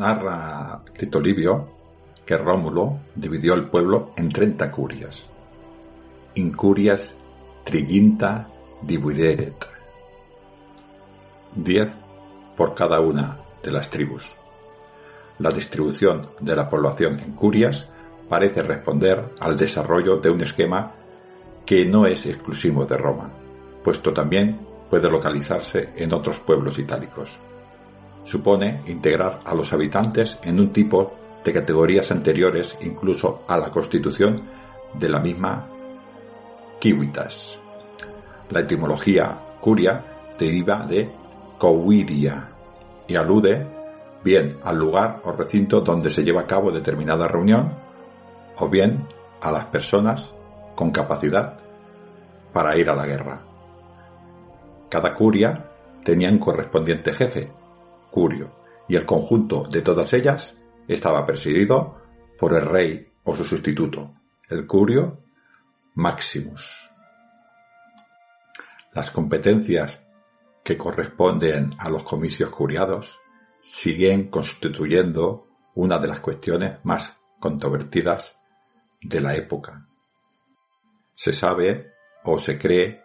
Narra Tito Livio que Rómulo dividió el pueblo en treinta curias. Incurias triginta divideret. Diez por cada una de las tribus. La distribución de la población en curias parece responder al desarrollo de un esquema que no es exclusivo de Roma, puesto también puede localizarse en otros pueblos itálicos supone integrar a los habitantes en un tipo de categorías anteriores incluso a la constitución de la misma Kiwitas. La etimología curia deriva de cowiria y alude bien al lugar o recinto donde se lleva a cabo determinada reunión o bien a las personas con capacidad para ir a la guerra. Cada curia tenía un correspondiente jefe, Curio, y el conjunto de todas ellas estaba presidido por el rey o su sustituto, el Curio Maximus. Las competencias que corresponden a los comicios curiados siguen constituyendo una de las cuestiones más controvertidas de la época. Se sabe o se cree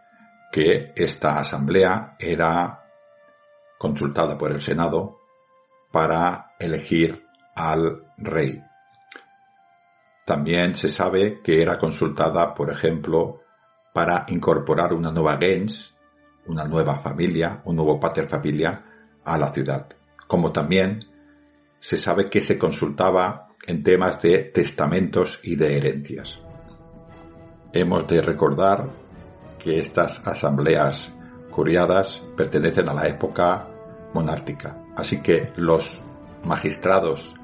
que esta asamblea era consultada por el Senado para elegir al rey. También se sabe que era consultada, por ejemplo, para incorporar una nueva gens, una nueva familia, un nuevo pater familia a la ciudad. Como también se sabe que se consultaba en temas de testamentos y de herencias. Hemos de recordar que estas asambleas curiadas pertenecen a la época monárquica. Así que los magistrados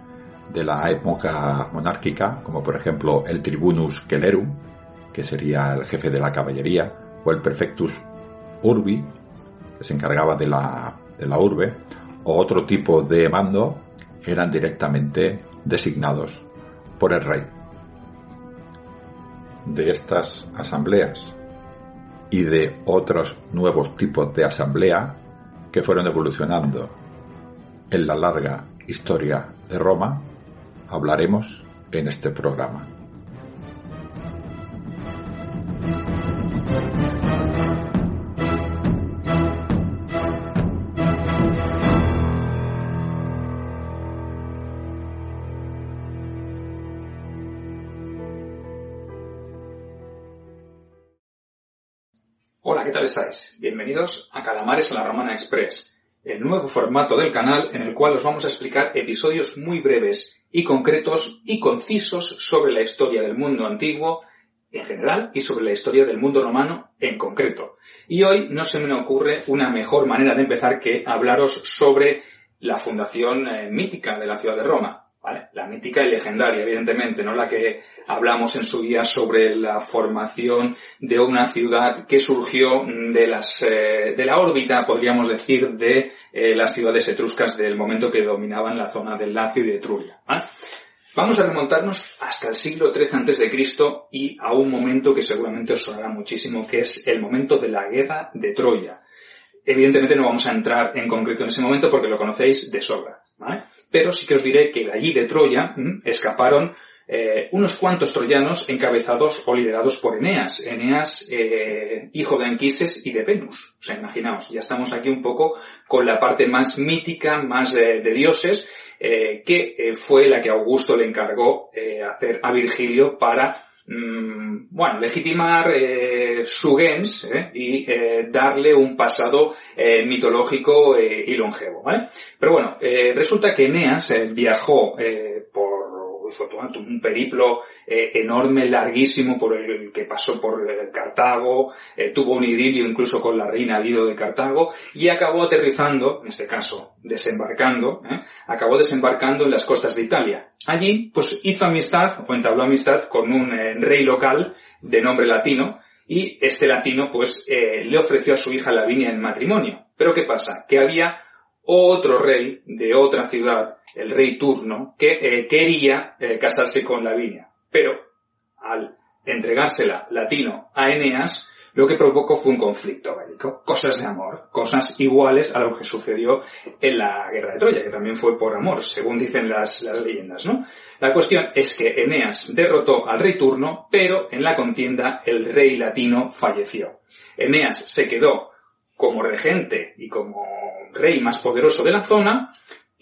de la época monárquica, como por ejemplo el tribunus celerum, que sería el jefe de la caballería, o el prefectus urbi, que se encargaba de la, de la urbe, o otro tipo de mando, eran directamente designados por el rey. De estas asambleas y de otros nuevos tipos de asamblea que fueron evolucionando en la larga historia de Roma, hablaremos en este programa. Tal estáis? Bienvenidos a Calamares a la Romana Express, el nuevo formato del canal en el cual os vamos a explicar episodios muy breves y concretos y concisos sobre la historia del mundo antiguo en general y sobre la historia del mundo romano en concreto. Y hoy no se me ocurre una mejor manera de empezar que hablaros sobre la fundación eh, mítica de la ciudad de Roma, la mítica y legendaria, evidentemente, no la que hablamos en su día sobre la formación de una ciudad que surgió de las, eh, de la órbita, podríamos decir, de eh, las ciudades etruscas del momento que dominaban la zona del Lacio y de Etruria. Vamos a remontarnos hasta el siglo III a.C. y a un momento que seguramente os sonará muchísimo, que es el momento de la guerra de Troya. Evidentemente no vamos a entrar en concreto en ese momento porque lo conocéis de sobra. Pero sí que os diré que de allí de Troya escaparon eh, unos cuantos troyanos encabezados o liderados por Eneas. Eneas, eh, hijo de Anquises y de Venus. O sea, imaginaos, ya estamos aquí un poco con la parte más mítica, más de dioses, que fue la que Augusto le encargó hacer a Virgilio para Mm, bueno, legitimar eh, su gens eh, y eh, darle un pasado mitológico y longevo, ¿vale? Pero bueno, resulta que Eneas viajó por un periplo enorme, larguísimo, por el que pasó por Cartago, tuvo un idilio incluso con la reina Dido de Cartago, y acabó aterrizando, en este caso, desembarcando, acabó desembarcando en las costas de Italia. Allí, pues hizo amistad, o entabló amistad con un eh, rey local de nombre latino, y este latino, pues, eh, le ofreció a su hija Lavinia en matrimonio. Pero ¿qué pasa? Que había otro rey de otra ciudad, el rey Turno, que eh, quería casarse con Lavinia. Pero, al entregársela latino a Eneas, lo que provocó fue un conflicto bélico, cosas de amor, cosas iguales a lo que sucedió en la guerra de Troya, que también fue por amor, según dicen las, las leyendas, ¿no? La cuestión es que Eneas derrotó al rey turno, pero en la contienda el rey latino falleció. Eneas se quedó como regente y como rey más poderoso de la zona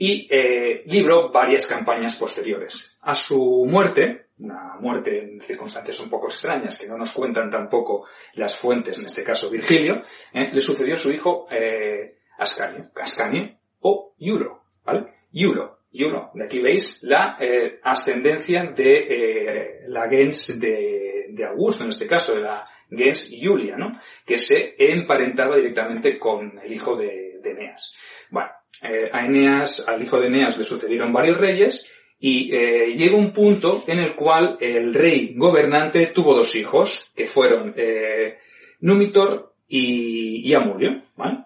y eh, libró varias campañas posteriores. A su muerte, una muerte en circunstancias un poco extrañas que no nos cuentan tampoco las fuentes, en este caso Virgilio, eh, le sucedió su hijo eh, Ascanio, Ascanio o Iulo, ¿vale? Iulo, Iulo. Aquí veis la eh, ascendencia de eh, la gens de, de, Augusto, en este caso, de la gens Iulia, ¿no? Que se emparentaba directamente con el hijo de, de Eneas. Bueno, eh, a Eneas, al hijo de Eneas le sucedieron varios reyes y eh, llega un punto en el cual el rey gobernante tuvo dos hijos, que fueron eh, Numitor y, Amulio. ¿vale?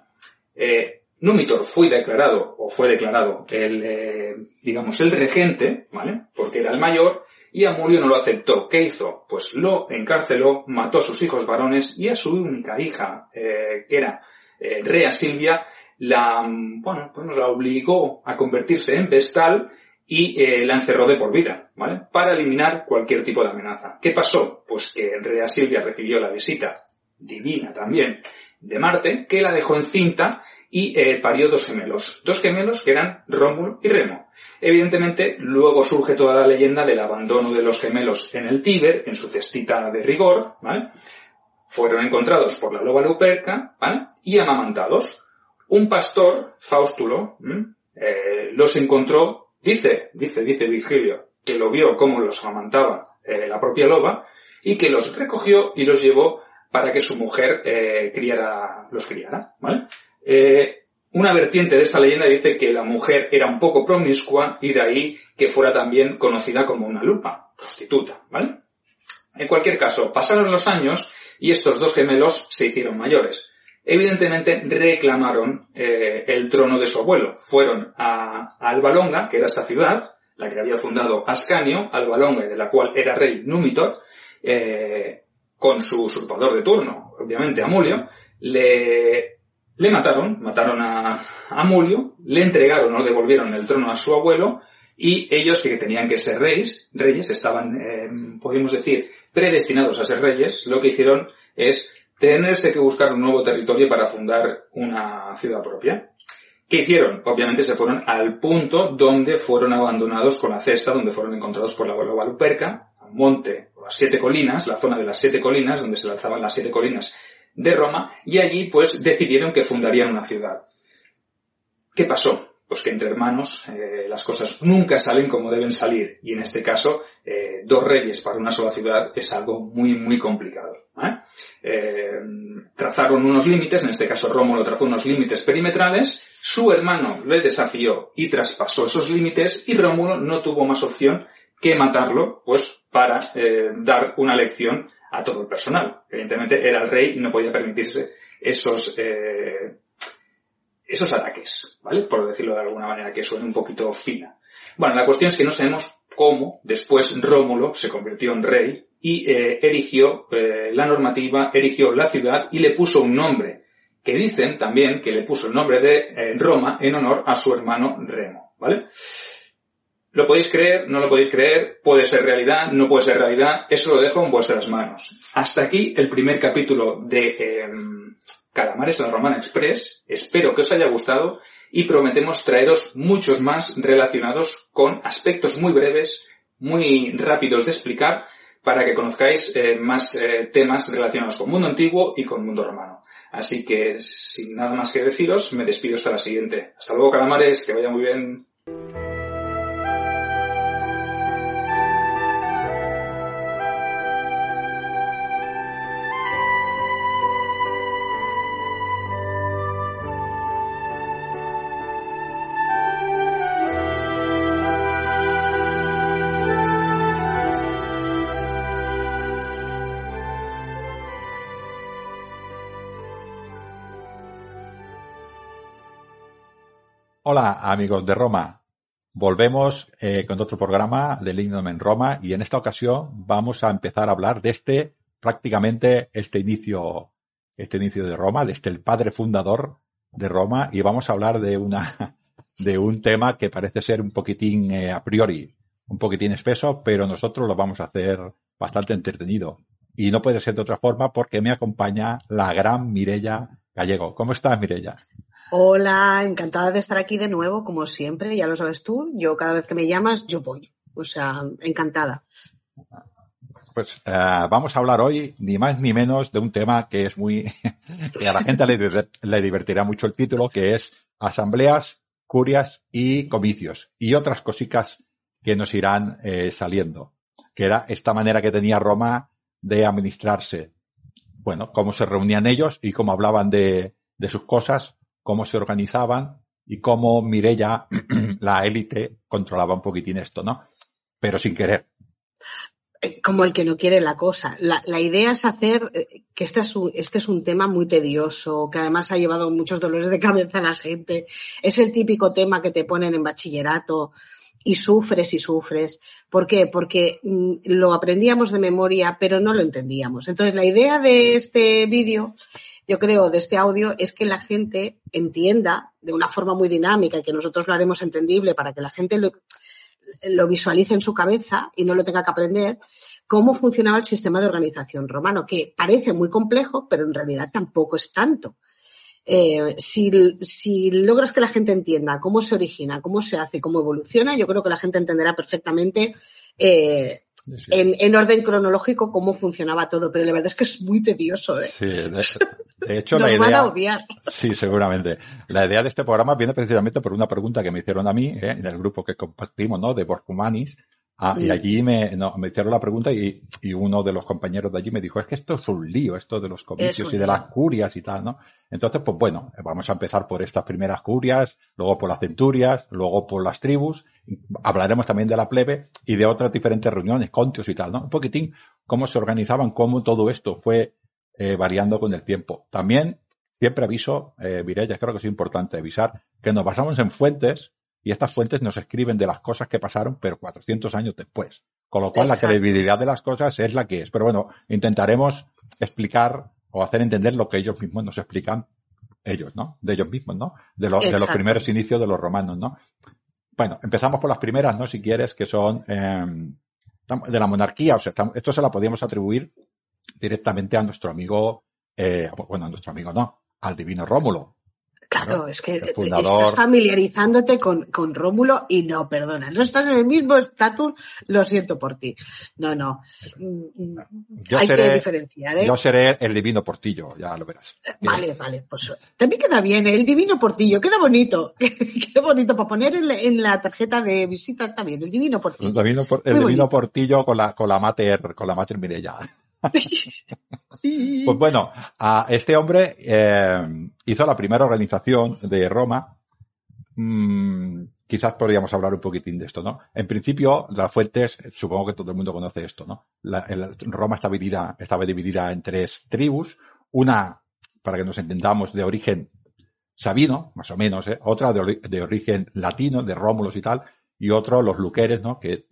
Eh, Numitor fue declarado, o fue declarado, el, eh, digamos, el regente, ¿vale? Porque era el mayor, y Amulio no lo aceptó. ¿Qué hizo? Pues lo encarceló, mató a sus hijos varones y a su única hija, que era Rea Silvia, la, bueno, pues la obligó a convertirse en vestal y eh, la encerró de por vida, ¿vale? Para eliminar cualquier tipo de amenaza. ¿Qué pasó? Pues que Rea Silvia recibió la visita divina también de Marte, que la dejó encinta y eh, parió dos gemelos. Dos gemelos que eran Rómulo y Remo. Evidentemente, luego surge toda la leyenda del abandono de los gemelos en el Tíber, en su cestita de rigor, ¿vale? Fueron encontrados por la loba Luperca, ¿vale? Y amamantados. Un pastor, Faustulo, eh, los encontró Dice, dice, dice Virgilio, que lo vio como los amantaba eh, la propia loba y que los recogió y los llevó para que su mujer eh, criara, los criara, ¿vale? Eh, una vertiente de esta leyenda dice que la mujer era un poco promiscua y de ahí que fuera también conocida como una lupa, prostituta, ¿vale? En cualquier caso, pasaron los años y estos dos gemelos se hicieron mayores evidentemente reclamaron eh, el trono de su abuelo. Fueron a, Albalonga, que era esta ciudad, la que había fundado Ascanio, Albalonga, de la cual era rey Númitor, eh, con su usurpador de turno, obviamente Amulio, le, le mataron, mataron a Amulio, le entregaron o devolvieron el trono a su abuelo, y ellos que tenían que ser reyes, reyes, estaban, eh, podemos decir, predestinados a ser reyes, lo que hicieron es tenerse que buscar un nuevo territorio para fundar una ciudad propia. ¿Qué hicieron? Obviamente se fueron al punto donde fueron abandonados con la cesta, donde fueron encontrados por la loba Luperca, al monte, o las siete colinas, la zona de las siete colinas, donde se lanzaban las siete colinas de Roma, y allí pues decidieron que fundarían una ciudad. ¿Qué pasó? pues que entre hermanos eh, las cosas nunca salen como deben salir y en este caso eh, dos reyes para una sola ciudad es algo muy muy complicado. ¿eh? Trazaron unos límites, en este caso Rómulo trazó unos límites perimetrales, su hermano le desafió y traspasó esos límites y Rómulo no tuvo más opción que matarlo pues para dar una lección a todo el personal. Evidentemente era el rey y no podía permitirse esos esos ataques, ¿vale? Por decirlo de alguna manera que suene un poquito fina. Bueno, la cuestión es que no sabemos cómo después Rómulo se convirtió en rey y eh, erigió eh, la normativa, erigió la ciudad y le puso un nombre, que dicen también que le puso el nombre de eh, Roma en honor a su hermano Remo, ¿vale? Lo podéis creer, no lo podéis creer, puede ser realidad, no puede ser realidad, eso lo dejo en vuestras manos. Hasta aquí el primer capítulo de em, Calamares en la Romana Express. Espero que os haya gustado y prometemos traeros muchos más relacionados con aspectos muy breves, muy rápidos de explicar, para que conozcáis eh, más eh, temas relacionados con mundo antiguo y con mundo romano. Así que, sin nada más que deciros, me despido hasta la siguiente. Hasta luego, calamares, que vaya muy bien. Amigos de Roma. Volvemos eh, con otro programa de Lignum en Roma y en esta ocasión vamos a empezar a hablar de este, prácticamente este inicio, este inicio de Roma, de este el padre fundador de Roma y vamos a hablar de una, de un tema que parece ser un poquitín eh, a priori, un poquitín espeso, pero nosotros lo vamos a hacer bastante entretenido. Y no puede ser de otra forma porque me acompaña la gran Mirella Gallego. ¿Cómo estás, Mirella? Hola, encantada de estar aquí de nuevo, como siempre, ya lo sabes tú. Yo cada vez que me llamas, yo voy. O sea, encantada. Pues uh, vamos a hablar hoy ni más ni menos de un tema que es muy, que a la gente le, divertirá mucho el título, que es asambleas, curias y comicios y otras cositas que nos irán eh, saliendo. Que era esta manera que tenía Roma de administrarse. Bueno, cómo se reunían ellos y cómo hablaban de sus cosas cómo se organizaban y cómo Mirella, la élite, controlaba un poquitín esto, ¿no? Pero sin querer. Eh, como el que no quiere la cosa. La, idea es hacer eh, que este es, un, este es un tema muy tedioso, que además ha llevado muchos dolores de cabeza a la gente. Es el típico tema que te ponen en bachillerato y sufres y sufres. ¿Por qué? Porque mm, lo aprendíamos de memoria, pero no lo entendíamos. Entonces, la idea de este vídeo yo creo, de este audio es que la gente entienda de una forma muy dinámica y que nosotros lo haremos entendible para que la gente lo, visualice en su cabeza y no lo tenga que aprender, cómo funcionaba el sistema de organización romano, que parece muy complejo, pero en realidad tampoco es tanto. Eh, si, si, logras que la gente entienda cómo se origina, cómo se hace, cómo evoluciona, yo creo que la gente entenderá perfectamente eh, en, en, orden cronológico cómo funcionaba todo, pero la verdad es que es muy tedioso. ¿eh? Sí, de, de hecho la idea... Van a odiar. Sí, seguramente. La idea de este programa viene precisamente por una pregunta que me hicieron a mí ¿eh? en el grupo que compartimos, ¿no? De Borcumanis. Ah, Y allí me, no, me hicieron la pregunta y, y, uno de los compañeros de allí me dijo, es que esto es un lío, esto de los comicios y de las curias y tal, ¿no? Entonces, pues bueno, vamos a empezar por estas primeras curias, luego por las centurias, luego por las tribus, hablaremos también de la plebe y de otras diferentes reuniones, contios y tal, ¿no? Un poquitín cómo se organizaban, cómo todo esto fue eh, variando con el tiempo. También, siempre aviso, eh, Mireya, creo que es importante avisar, que nos basamos en fuentes y estas fuentes nos escriben de las cosas que pasaron, pero 400 años después. Con lo cual Exacto. la credibilidad de las cosas es la que es. Pero bueno, intentaremos explicar o hacer entender lo que ellos mismos nos explican, ellos, ¿no? De ellos mismos, ¿no? De, lo, de los primeros inicios de los romanos, ¿no? Bueno, empezamos por las primeras, ¿no? Si quieres, que son eh, de la monarquía. O sea, esto se la podíamos atribuir directamente a nuestro amigo, eh, bueno, a nuestro amigo no, al divino Rómulo, Claro, es que fundador... estás familiarizándote con, con, Rómulo y no, perdona, no estás en el mismo estatus, lo siento por ti. No, no. Yo Hay seré, que diferenciar, ¿eh? Yo seré el divino portillo, ya lo verás. Vale, bien. vale, pues también queda bien, ¿eh? el divino portillo, queda bonito. queda bonito para poner en la, en la, tarjeta de visita, bien, el divino portillo. El divino, el divino portillo con la, con la mater, con la mater Mirella. Pues bueno, a este hombre eh, hizo la primera organización de Roma. Mm, quizás podríamos hablar un poquitín de esto, ¿no? En principio, las fuentes, supongo que todo el mundo conoce esto, ¿no? La, el, Roma estaba dividida, estaba dividida en tres tribus. Una, para que nos entendamos, de origen sabino, más o menos, ¿eh? otra de, de, origen latino, de Rómulos y tal, y otro, los luqueres, ¿no? Que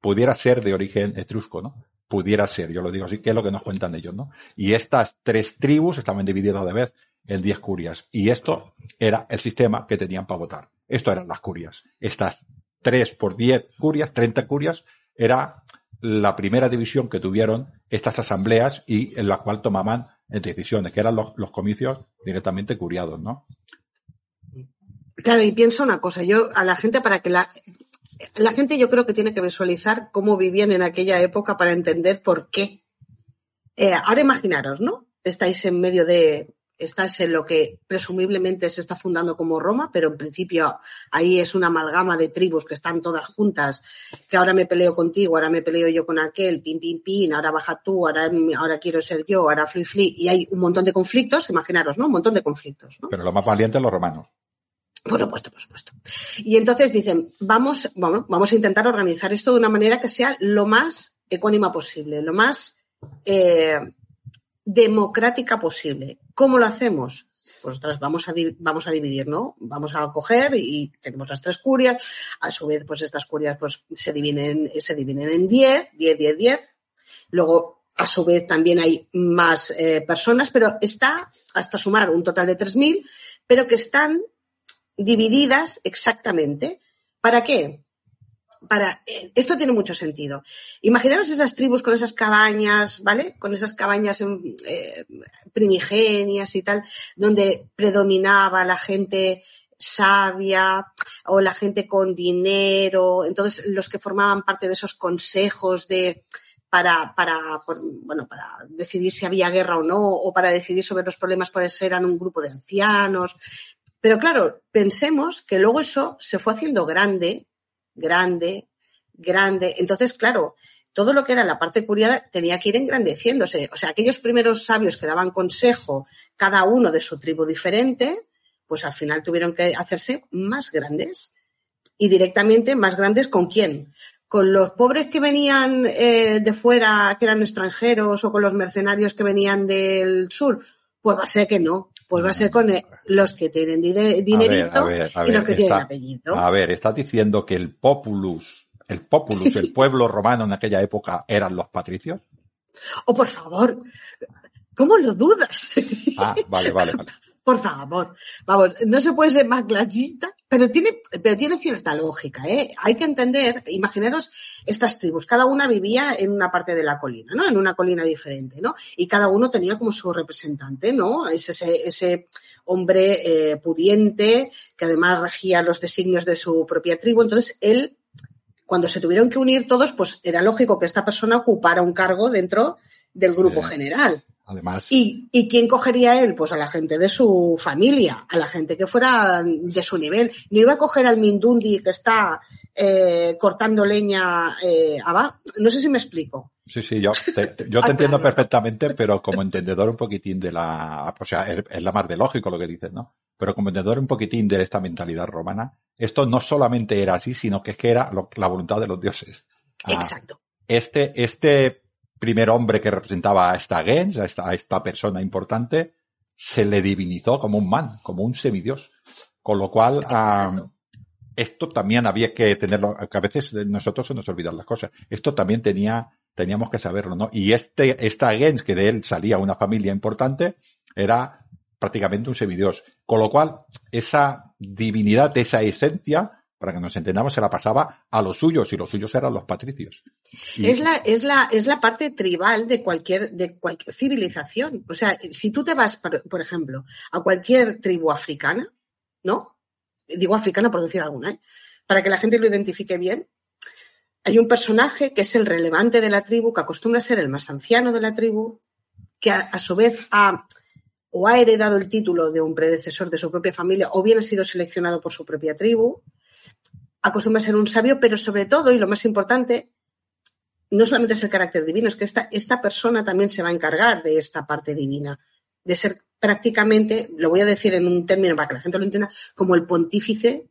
pudiera ser de origen etrusco, ¿no? Pudiera ser, yo lo digo así, que es lo que nos cuentan ellos, ¿no? Y estas tres tribus estaban divididas de vez en diez curias. Y esto era el sistema que tenían para votar. Esto eran las curias. Estas 3 por 10 curias, 30 curias, era la primera división que tuvieron estas asambleas y en la cual tomaban decisiones, que eran los, los comicios directamente curiados, ¿no? Claro, y piensa una cosa, yo a la gente para que la, la gente yo creo que tiene que visualizar cómo vivían en aquella época para entender por qué. Eh, ahora imaginaros, ¿no? Estáis en medio de, estás en lo que presumiblemente se está fundando como Roma, pero en principio ahí es una amalgama de tribus que están todas juntas, que ahora me peleo contigo, ahora me peleo yo con aquel, pin, pin, pin, ahora baja tú, ahora, ahora quiero ser yo, ahora fli, fli, y hay un montón de conflictos, imaginaros, ¿no? Un montón de conflictos, ¿no? Pero lo más valiente los romanos. Por supuesto, por supuesto. Y entonces dicen, vamos, bueno, vamos a intentar organizar esto de una manera que sea lo más ecuánima posible, lo más eh, democrática posible. ¿Cómo lo hacemos? Pues vamos a, vamos a dividir, ¿no? Vamos a coger y tenemos las tres curias. A su vez, pues estas curias pues, se dividen, se dividen en 10, 10, 10, 10. Luego, a su vez, también hay más eh, personas, pero está hasta sumar un total de 3.000, pero que están divididas exactamente. ¿Para qué? Para, eh, esto tiene mucho sentido. Imaginaros esas tribus con esas cabañas, ¿vale? Con esas cabañas eh, primigenias y tal, donde predominaba la gente sabia o la gente con dinero, entonces los que formaban parte de esos consejos de para, para, bueno, para decidir si había guerra o no, o para decidir sobre los problemas, por eso eran un grupo de ancianos. Pero claro, pensemos que luego eso se fue haciendo grande, grande, grande. Entonces, claro, todo lo que era la parte curiada tenía que ir engrandeciéndose. O sea, aquellos primeros sabios que daban consejo, cada uno de su tribu diferente, pues al final tuvieron que hacerse más grandes. Y directamente más grandes con quién? Con los pobres que venían eh, de fuera, que eran extranjeros, o con los mercenarios que venían del sur. Pues va a ser que no pues va a ser con los que tienen dinerito y los que tienen apellido. A ver, estás diciendo que el populus, el populus, el pueblo romano en aquella época eran los patricios. Oh, por favor, ¿cómo lo dudas? Ah, vale, vale, vale. Por favor, vamos, no se puede ser más clasista, pero tiene, pero tiene cierta lógica, ¿eh? Hay que entender, imaginaros estas tribus, cada una vivía en una parte de la colina, ¿no? En una colina diferente, ¿no? Y cada uno tenía como su representante, ¿no? Ese, ese hombre eh, pudiente que además regía los designios de su propia tribu. Entonces, él, cuando se tuvieron que unir todos, pues era lógico que esta persona ocupara un cargo dentro del grupo general. Además. ¿Y, ¿Y quién cogería él? Pues a la gente de su familia, a la gente que fuera de su nivel. No iba a coger al Mindundi que está eh, cortando leña eh, abajo. No sé si me explico. Sí, sí, yo te, yo te entiendo perfectamente, pero como entendedor un poquitín de la, o sea, es, la más de lógico lo que dices, ¿no? Pero como entendedor un poquitín de esta mentalidad romana, esto no solamente era así, sino que es que era la voluntad de los dioses. Ah, Exacto. Este, este primer hombre que representaba a esta gens, a esta, a esta persona importante, se le divinizó como un man, como un semidios. Con lo cual, esto también había que tenerlo, que a veces nosotros se nos olvidan las cosas. Esto también tenía, teníamos que saberlo, ¿no? Y este, esta gens, que de él salía una familia importante, era prácticamente un semidios. Con lo cual, esa divinidad, esa esencia, para que nos entendamos, se la pasaba a los suyos y los suyos eran los patricios. Es, la, es, la, es la parte tribal de cualquier, de cualquier civilización. O sea, si tú te vas, por, ejemplo, a cualquier tribu africana, ¿no? Digo africana por decir alguna, ¿eh? Para que la gente lo identifique bien, hay un personaje que es el relevante de la tribu, que acostumbra a ser el más anciano de la tribu, que a, a su vez ha o ha heredado el título de un predecesor de su propia familia, o bien ha sido seleccionado por su propia tribu, acostumbra a ser un sabio, pero sobre todo, y lo más importante, no solamente es el carácter divino, es que esta, esta persona también se va a encargar de esta parte divina, de ser prácticamente, lo voy a decir en un término para que la gente lo entienda, como el pontífice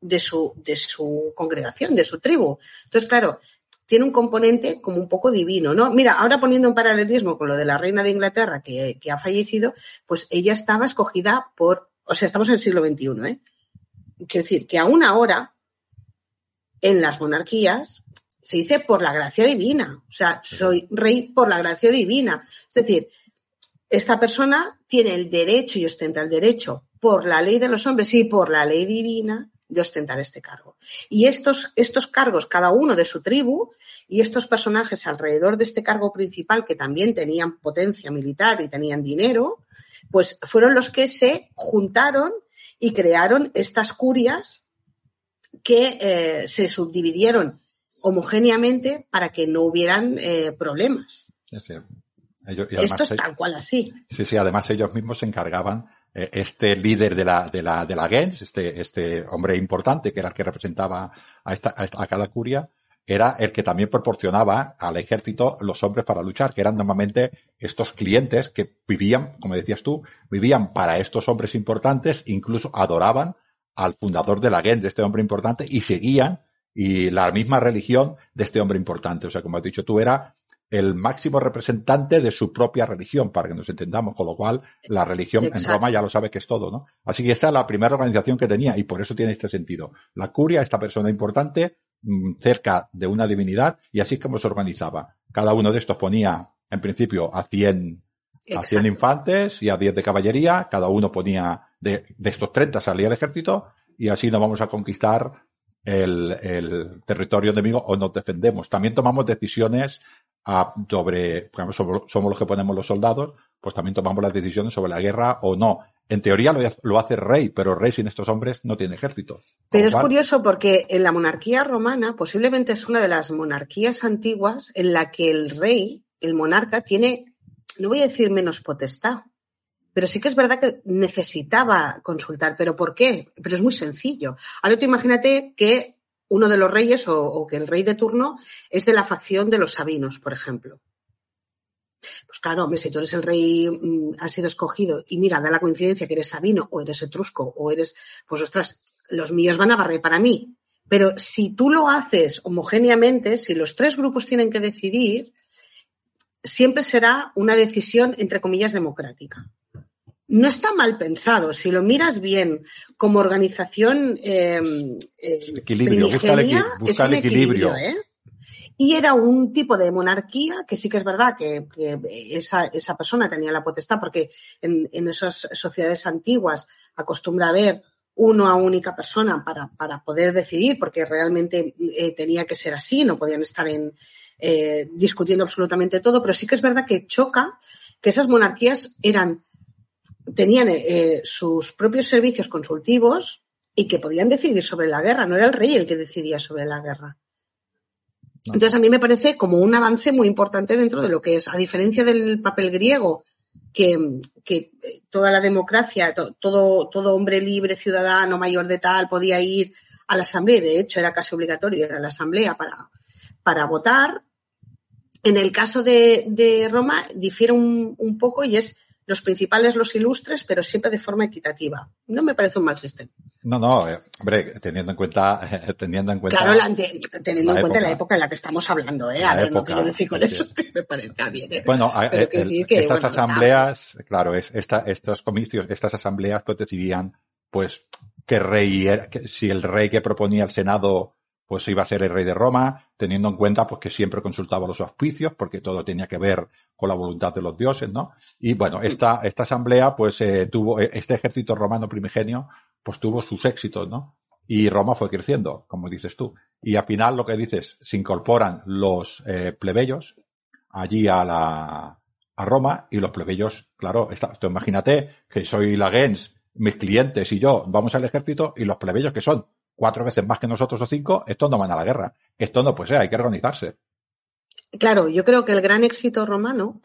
de su, de su congregación, de su tribu. Entonces, claro, tiene un componente como un poco divino, ¿no? Mira, ahora poniendo un paralelismo con lo de la reina de Inglaterra que, que ha fallecido, pues ella estaba escogida por, o sea, estamos en el siglo XXI, ¿eh? Quiero decir, que aún ahora, en las monarquías se dice por la gracia divina. O sea, soy rey por la gracia divina. Es decir, esta persona tiene el derecho y ostenta el derecho por la ley de los hombres y por la ley divina de ostentar este cargo. Y estos, estos cargos, cada uno de su tribu, y estos personajes alrededor de este cargo principal, que también tenían potencia militar y tenían dinero, pues fueron los que se juntaron y crearon estas curias que eh, se subdividieron homogéneamente para que no hubieran eh, problemas. Esto es tal cual así. Sí, sí, además ellos mismos se encargaban eh, este líder de la, de la, de la Gens, este, este hombre importante que era el que representaba a, esta, a, cada curia, era el que también proporcionaba al ejército los hombres para luchar, que eran normalmente estos clientes que vivían, como decías tú, vivían para estos hombres importantes, incluso adoraban al fundador de la Gens, de este hombre importante, y seguían y la misma religión de este hombre importante. O sea, como has dicho tú, era el máximo representante de su propia religión, para que nos entendamos, con lo cual la religión en Roma ya lo sabe que es todo, ¿no? Así que esta es la primera organización que tenía y por eso tiene este sentido. La curia, esta persona importante, mm, cerca de una divinidad, y así es como se organizaba. Cada uno de estos ponía, en principio, a 100, a 100 infantes y a 10 de caballería, cada uno ponía, de, de estos 30 salía el ejército, y así nos vamos a conquistar el, el territorio enemigo o nos defendemos. También tomamos decisiones sobre, somos los que ponemos los soldados, pues también tomamos las decisiones sobre la guerra o no. En teoría lo, hace el rey, pero el rey sin estos hombres no tiene ejército. Pero es curioso porque en la monarquía romana posiblemente es una de las monarquías antiguas en la que el rey, el monarca, tiene, no voy a decir menos potestad, pero sí que es verdad que necesitaba consultar. ¿Pero por qué? Pero es muy sencillo. Ahora tú imagínate que uno de los reyes o, que el rey de turno es de la facción de los sabinos, por ejemplo. Pues claro, hombre, si tú eres el rey, mm, has sido escogido y mira, da la coincidencia que eres sabino o eres etrusco o eres, pues ostras, los míos van a barrer para mí. Pero si tú lo haces homogéneamente, si los tres grupos tienen que decidir, siempre será una decisión, entre comillas, democrática no está mal pensado. Si lo miras bien como organización eh, eh equilibrio, busca el, equilibrio. ¿eh? Y era un tipo de monarquía que sí que es verdad que, esa, esa, persona tenía la potestad, porque en, en, esas sociedades antiguas acostumbra haber una única persona para, para poder decidir, porque realmente eh, tenía que ser así, no podían estar en, eh, discutiendo absolutamente todo, pero sí que es verdad que choca que esas monarquías eran tenían eh, sus propios servicios consultivos y que podían decidir sobre la guerra. No era el rey el que decidía sobre la guerra. Entonces a mí me parece como un avance muy importante dentro de lo que es, a diferencia del papel griego, que, que toda la democracia, todo, todo hombre libre, ciudadano, mayor de tal, podía ir a la asamblea, de hecho era casi obligatorio ir a la asamblea para, para votar. En el caso de, de Roma difiere un, un poco y es los principales, los ilustres, pero siempre de forma equitativa. No me parece un mal sistema. No, no, eh, hombre, teniendo en cuenta, teniendo en cuenta. Claro, teniendo en cuenta la época en la que estamos hablando, eh. A ver, no quiero decir con eso que me parezca bien, eh. Bueno, estas asambleas, claro, es, esta, estos comicios, estas asambleas pues decidían, pues, que rey que si el rey que proponía el Senado pues iba a ser el rey de Roma, teniendo en cuenta pues que siempre consultaba los auspicios, porque todo tenía que ver con la voluntad de los dioses, ¿no? Y bueno, esta, esta asamblea, pues eh, tuvo, eh, este ejército romano primigenio, pues tuvo sus éxitos, ¿no? Y Roma fue creciendo, como dices tú. Y al final lo que dices, se incorporan los eh, plebeyos allí a la, a Roma, y los plebeyos, claro, tú imagínate que soy la gens, mis clientes y yo vamos al ejército, y los plebeyos que son cuatro veces más que nosotros o cinco, estos no van a la guerra. Esto no puede ser, hay que organizarse. Claro, yo creo que el gran éxito romano,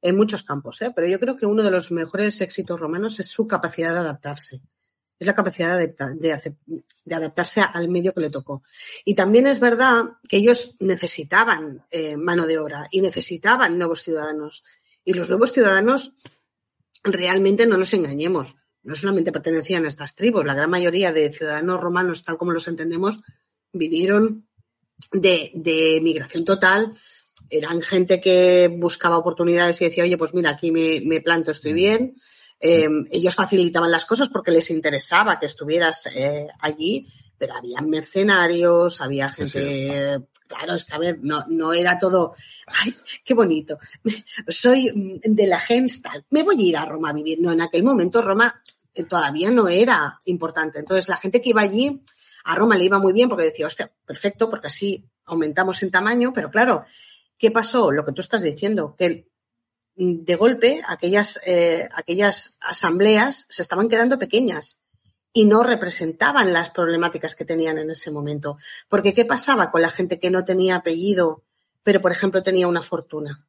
en muchos campos, ¿eh? pero yo creo que uno de los mejores éxitos romanos es su capacidad de adaptarse. Es la capacidad de, de, adaptarse al medio que le tocó. Y también es verdad que ellos necesitaban eh, mano de obra y necesitaban nuevos ciudadanos. Y los nuevos ciudadanos, realmente no nos engañemos, no solamente pertenecían a estas tribus, la gran mayoría de ciudadanos romanos, tal como los entendemos, vinieron de, de migración total, eran gente que buscaba oportunidades y decía, oye, pues mira, aquí me, me planto, estoy bien. Eh, ellos facilitaban las cosas porque les interesaba que estuvieras eh, allí, pero había mercenarios, había gente, claro, es que a ver, no, no era todo, ay, qué bonito, soy de la gens tal, me voy a ir a Roma a vivir. No, en aquel momento Roma todavía no era importante. Entonces, la gente que iba allí A Roma le iba muy bien porque decía, hostia, perfecto, porque así aumentamos en tamaño, pero claro, ¿qué pasó? Lo que tú estás diciendo, que de golpe aquellas, eh, aquellas asambleas se estaban quedando pequeñas y no representaban las problemáticas que tenían en ese momento. Porque ¿qué pasaba con la gente que no tenía apellido, pero por ejemplo tenía una fortuna?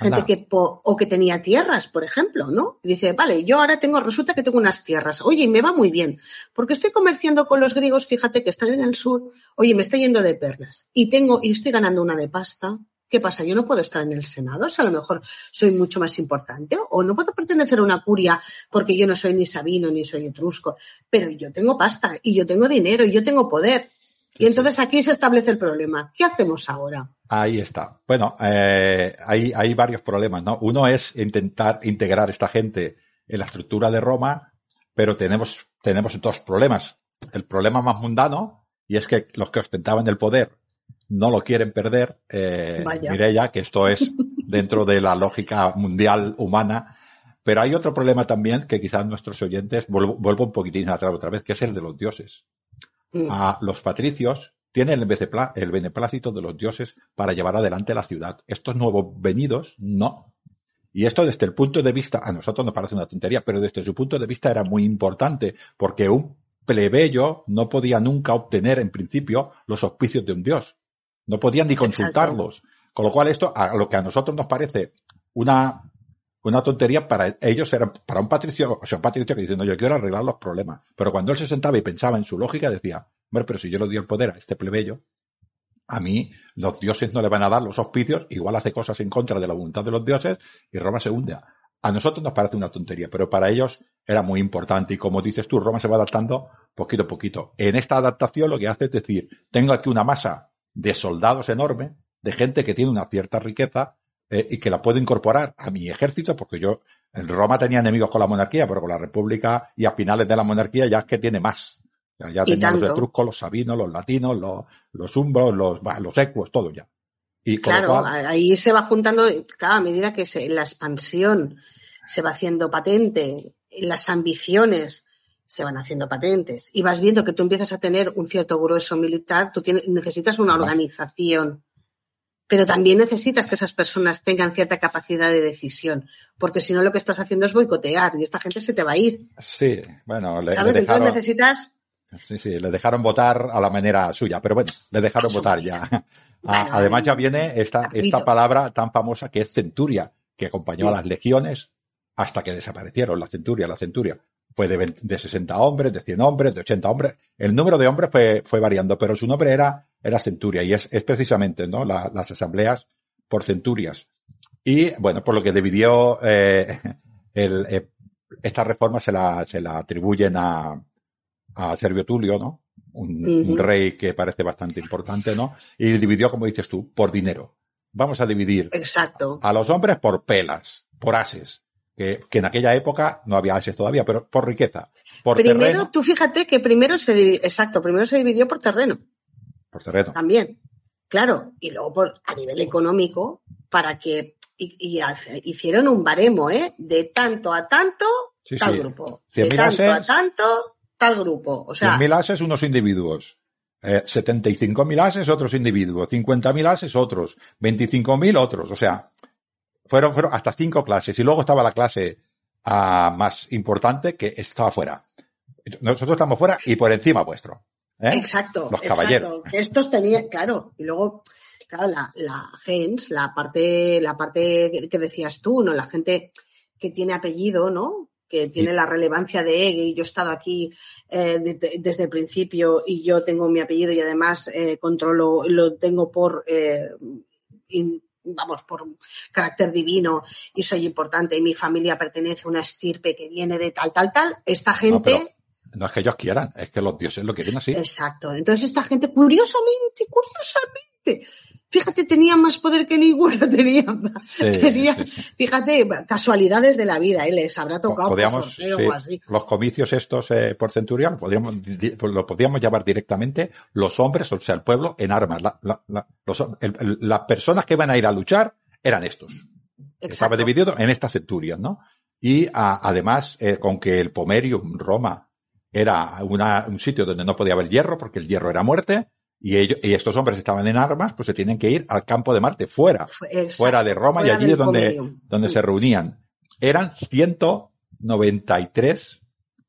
Gente que, o que tenía tierras, por ejemplo, ¿no? Y dice, vale, yo ahora tengo, resulta que tengo unas tierras. Oye, me va muy bien. Porque estoy comerciando con los griegos, fíjate que están en el sur. Oye, me está yendo de perlas. Y tengo, y estoy ganando una de pasta. ¿Qué pasa? Yo no puedo estar en el Senado, o sea, a lo mejor soy mucho más importante, o no puedo pertenecer a una curia porque yo no soy ni sabino ni soy etrusco, pero yo tengo pasta y yo tengo dinero y yo tengo poder. Y entonces aquí se establece el problema. ¿Qué hacemos ahora? Ahí está. Bueno, eh, hay, hay varios problemas, ¿no? Uno es intentar integrar esta gente en la estructura de Roma, pero tenemos, tenemos dos problemas. El problema más mundano, y es que los que ostentaban el poder no lo quieren perder. Eh, ya que esto es dentro de la lógica mundial humana. Pero hay otro problema también que quizás nuestros oyentes, vuelvo, un poquitín atrás otra vez, que es el de los dioses. Mm. A los patricios tienen el beneplácito de los dioses para llevar adelante la ciudad. Estos nuevos venidos, no. Y esto desde el punto de vista, a nosotros nos parece una tontería, pero desde su punto de vista era muy importante, porque un plebeyo no podía nunca obtener en principio los auspicios de un dios. No podían ni consultarlos. Con lo cual esto, a lo que a nosotros nos parece una, una tontería, para ellos era, para un patricio, o sea, un patricio que dice, no, yo quiero arreglar los problemas. Pero cuando él se sentaba y pensaba en su lógica, decía, bueno, pero si yo le doy el poder a este plebeyo, a mí los dioses no le van a dar los auspicios, igual hace cosas en contra de la voluntad de los dioses y Roma se hunde. A nosotros nos parece una tontería, pero para ellos era muy importante y como dices tú, Roma se va adaptando poquito a poquito. En esta adaptación lo que hace es decir, tengo aquí una masa de soldados enorme, de gente que tiene una cierta riqueza eh, y que la puedo incorporar a mi ejército, porque yo en Roma tenía enemigos con la monarquía, pero con la república y a finales de la monarquía ya es que tiene más. Ya, ya tenía los etruscos, los sabinos, los latinos, los, los umbros, los, los ecuos, todo ya. Y claro, ahí se va juntando, claro, a medida que se, la expansión se va haciendo patente, las ambiciones se van haciendo patentes y vas viendo que tú empiezas a tener un cierto grueso militar, tú tienes, necesitas una organización, pero también necesitas que esas personas tengan cierta capacidad de decisión, porque si no lo que estás haciendo es boicotear y esta gente se te va a ir. Sí, bueno, le, ¿sabes? Entonces necesitas. Sí, sí, le dejaron votar a la manera suya, pero bueno, le dejaron votar ya. Ah, además ya viene esta, esta palabra tan famosa que es centuria, que acompañó a las legiones hasta que desaparecieron, la centuria, la centuria fue de, de 60 hombres, de 100 hombres, de 80 hombres. El número de hombres fue, fue variando, pero su nombre era, era Centuria y es, es precisamente, ¿no? las asambleas por centurias. Y bueno, por lo que dividió, eh, el, eh, esta reforma se la, se la atribuyen a, a Servio Tulio, ¿no? Un, un, rey que parece bastante importante, ¿no? Y dividió, como dices tú, por dinero. Vamos a dividir Exacto. a los hombres por pelas, por ases, que, en aquella época no había ases todavía, pero por riqueza. Por primero, tú fíjate que primero se dividió, exacto, primero se dividió por terreno. Por terreno. También. Claro. Y luego por, a nivel económico, para que, y, hicieron un baremo, ¿eh? De tanto a tanto, tal grupo. De tanto a tanto, tal grupo. O sea. mil ases, unos individuos. Eh, 75.000 ases, otros individuos. 50.000 ases, otros. 25.000, otros. O sea, fueron, fueron hasta cinco clases y luego estaba la clase uh, más importante que estaba fuera. Nosotros estamos fuera y por encima vuestro. ¿Eh? Exacto. Los caballeros. Exacto. Estos tenían, claro, y luego, claro, la, la gens, la parte, la parte que decías tú, ¿no? La gente que tiene apellido, ¿no? que tiene la relevancia de y yo he estado aquí eh, de, desde el principio y yo tengo mi apellido y además eh, controlo, lo tengo por eh, in, vamos, por carácter divino y soy importante y mi familia pertenece a una estirpe que viene de tal, tal, tal, esta gente... No, es que ellos quieran, es que los dioses lo quieren así. Exacto. Entonces esta gente, curiosamente, curiosamente, fíjate, tenía más poder que ninguno, tenía más. tenía, fíjate, casualidades de la vida, ¿eh? les habrá tocado podíamos, sorteo, así. Los comicios estos eh, por centurión, podríamos, lo podríamos llamar directamente los hombres, o sea, el pueblo en armas. La, la, la, los, el, las personas que van a ir a luchar eran estos. Exacto. Estaba dividido en estas centurias, ¿no? Y a, además, eh, con que el Pomerium, Roma, era una, un sitio donde no podía haber hierro porque el hierro era muerte y ellos, y estos hombres estaban en armas, pues se tienen que ir al campo de Marte, fuera, Exacto, fuera de Roma fuera y allí es donde, donde se reunían. Eran 193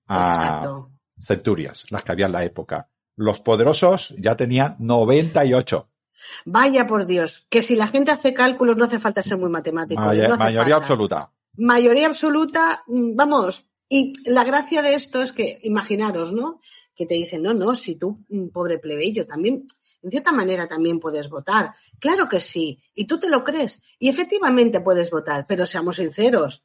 ah, Exacto. centurias, las que había en la época. Los poderosos ya tenían 98. Vaya por Dios, que si la gente hace cálculos no hace falta ser muy matemático. No mayoría falta. absoluta. Mayoría absoluta, mm, vamos. Y la gracia de esto es que, imaginaros, ¿no? Que te dicen, no, no, si tú, mm, pobre plebeyo, también, en cierta manera también puedes votar. Claro que sí. Y tú te lo crees. Y efectivamente puedes votar, pero seamos sinceros.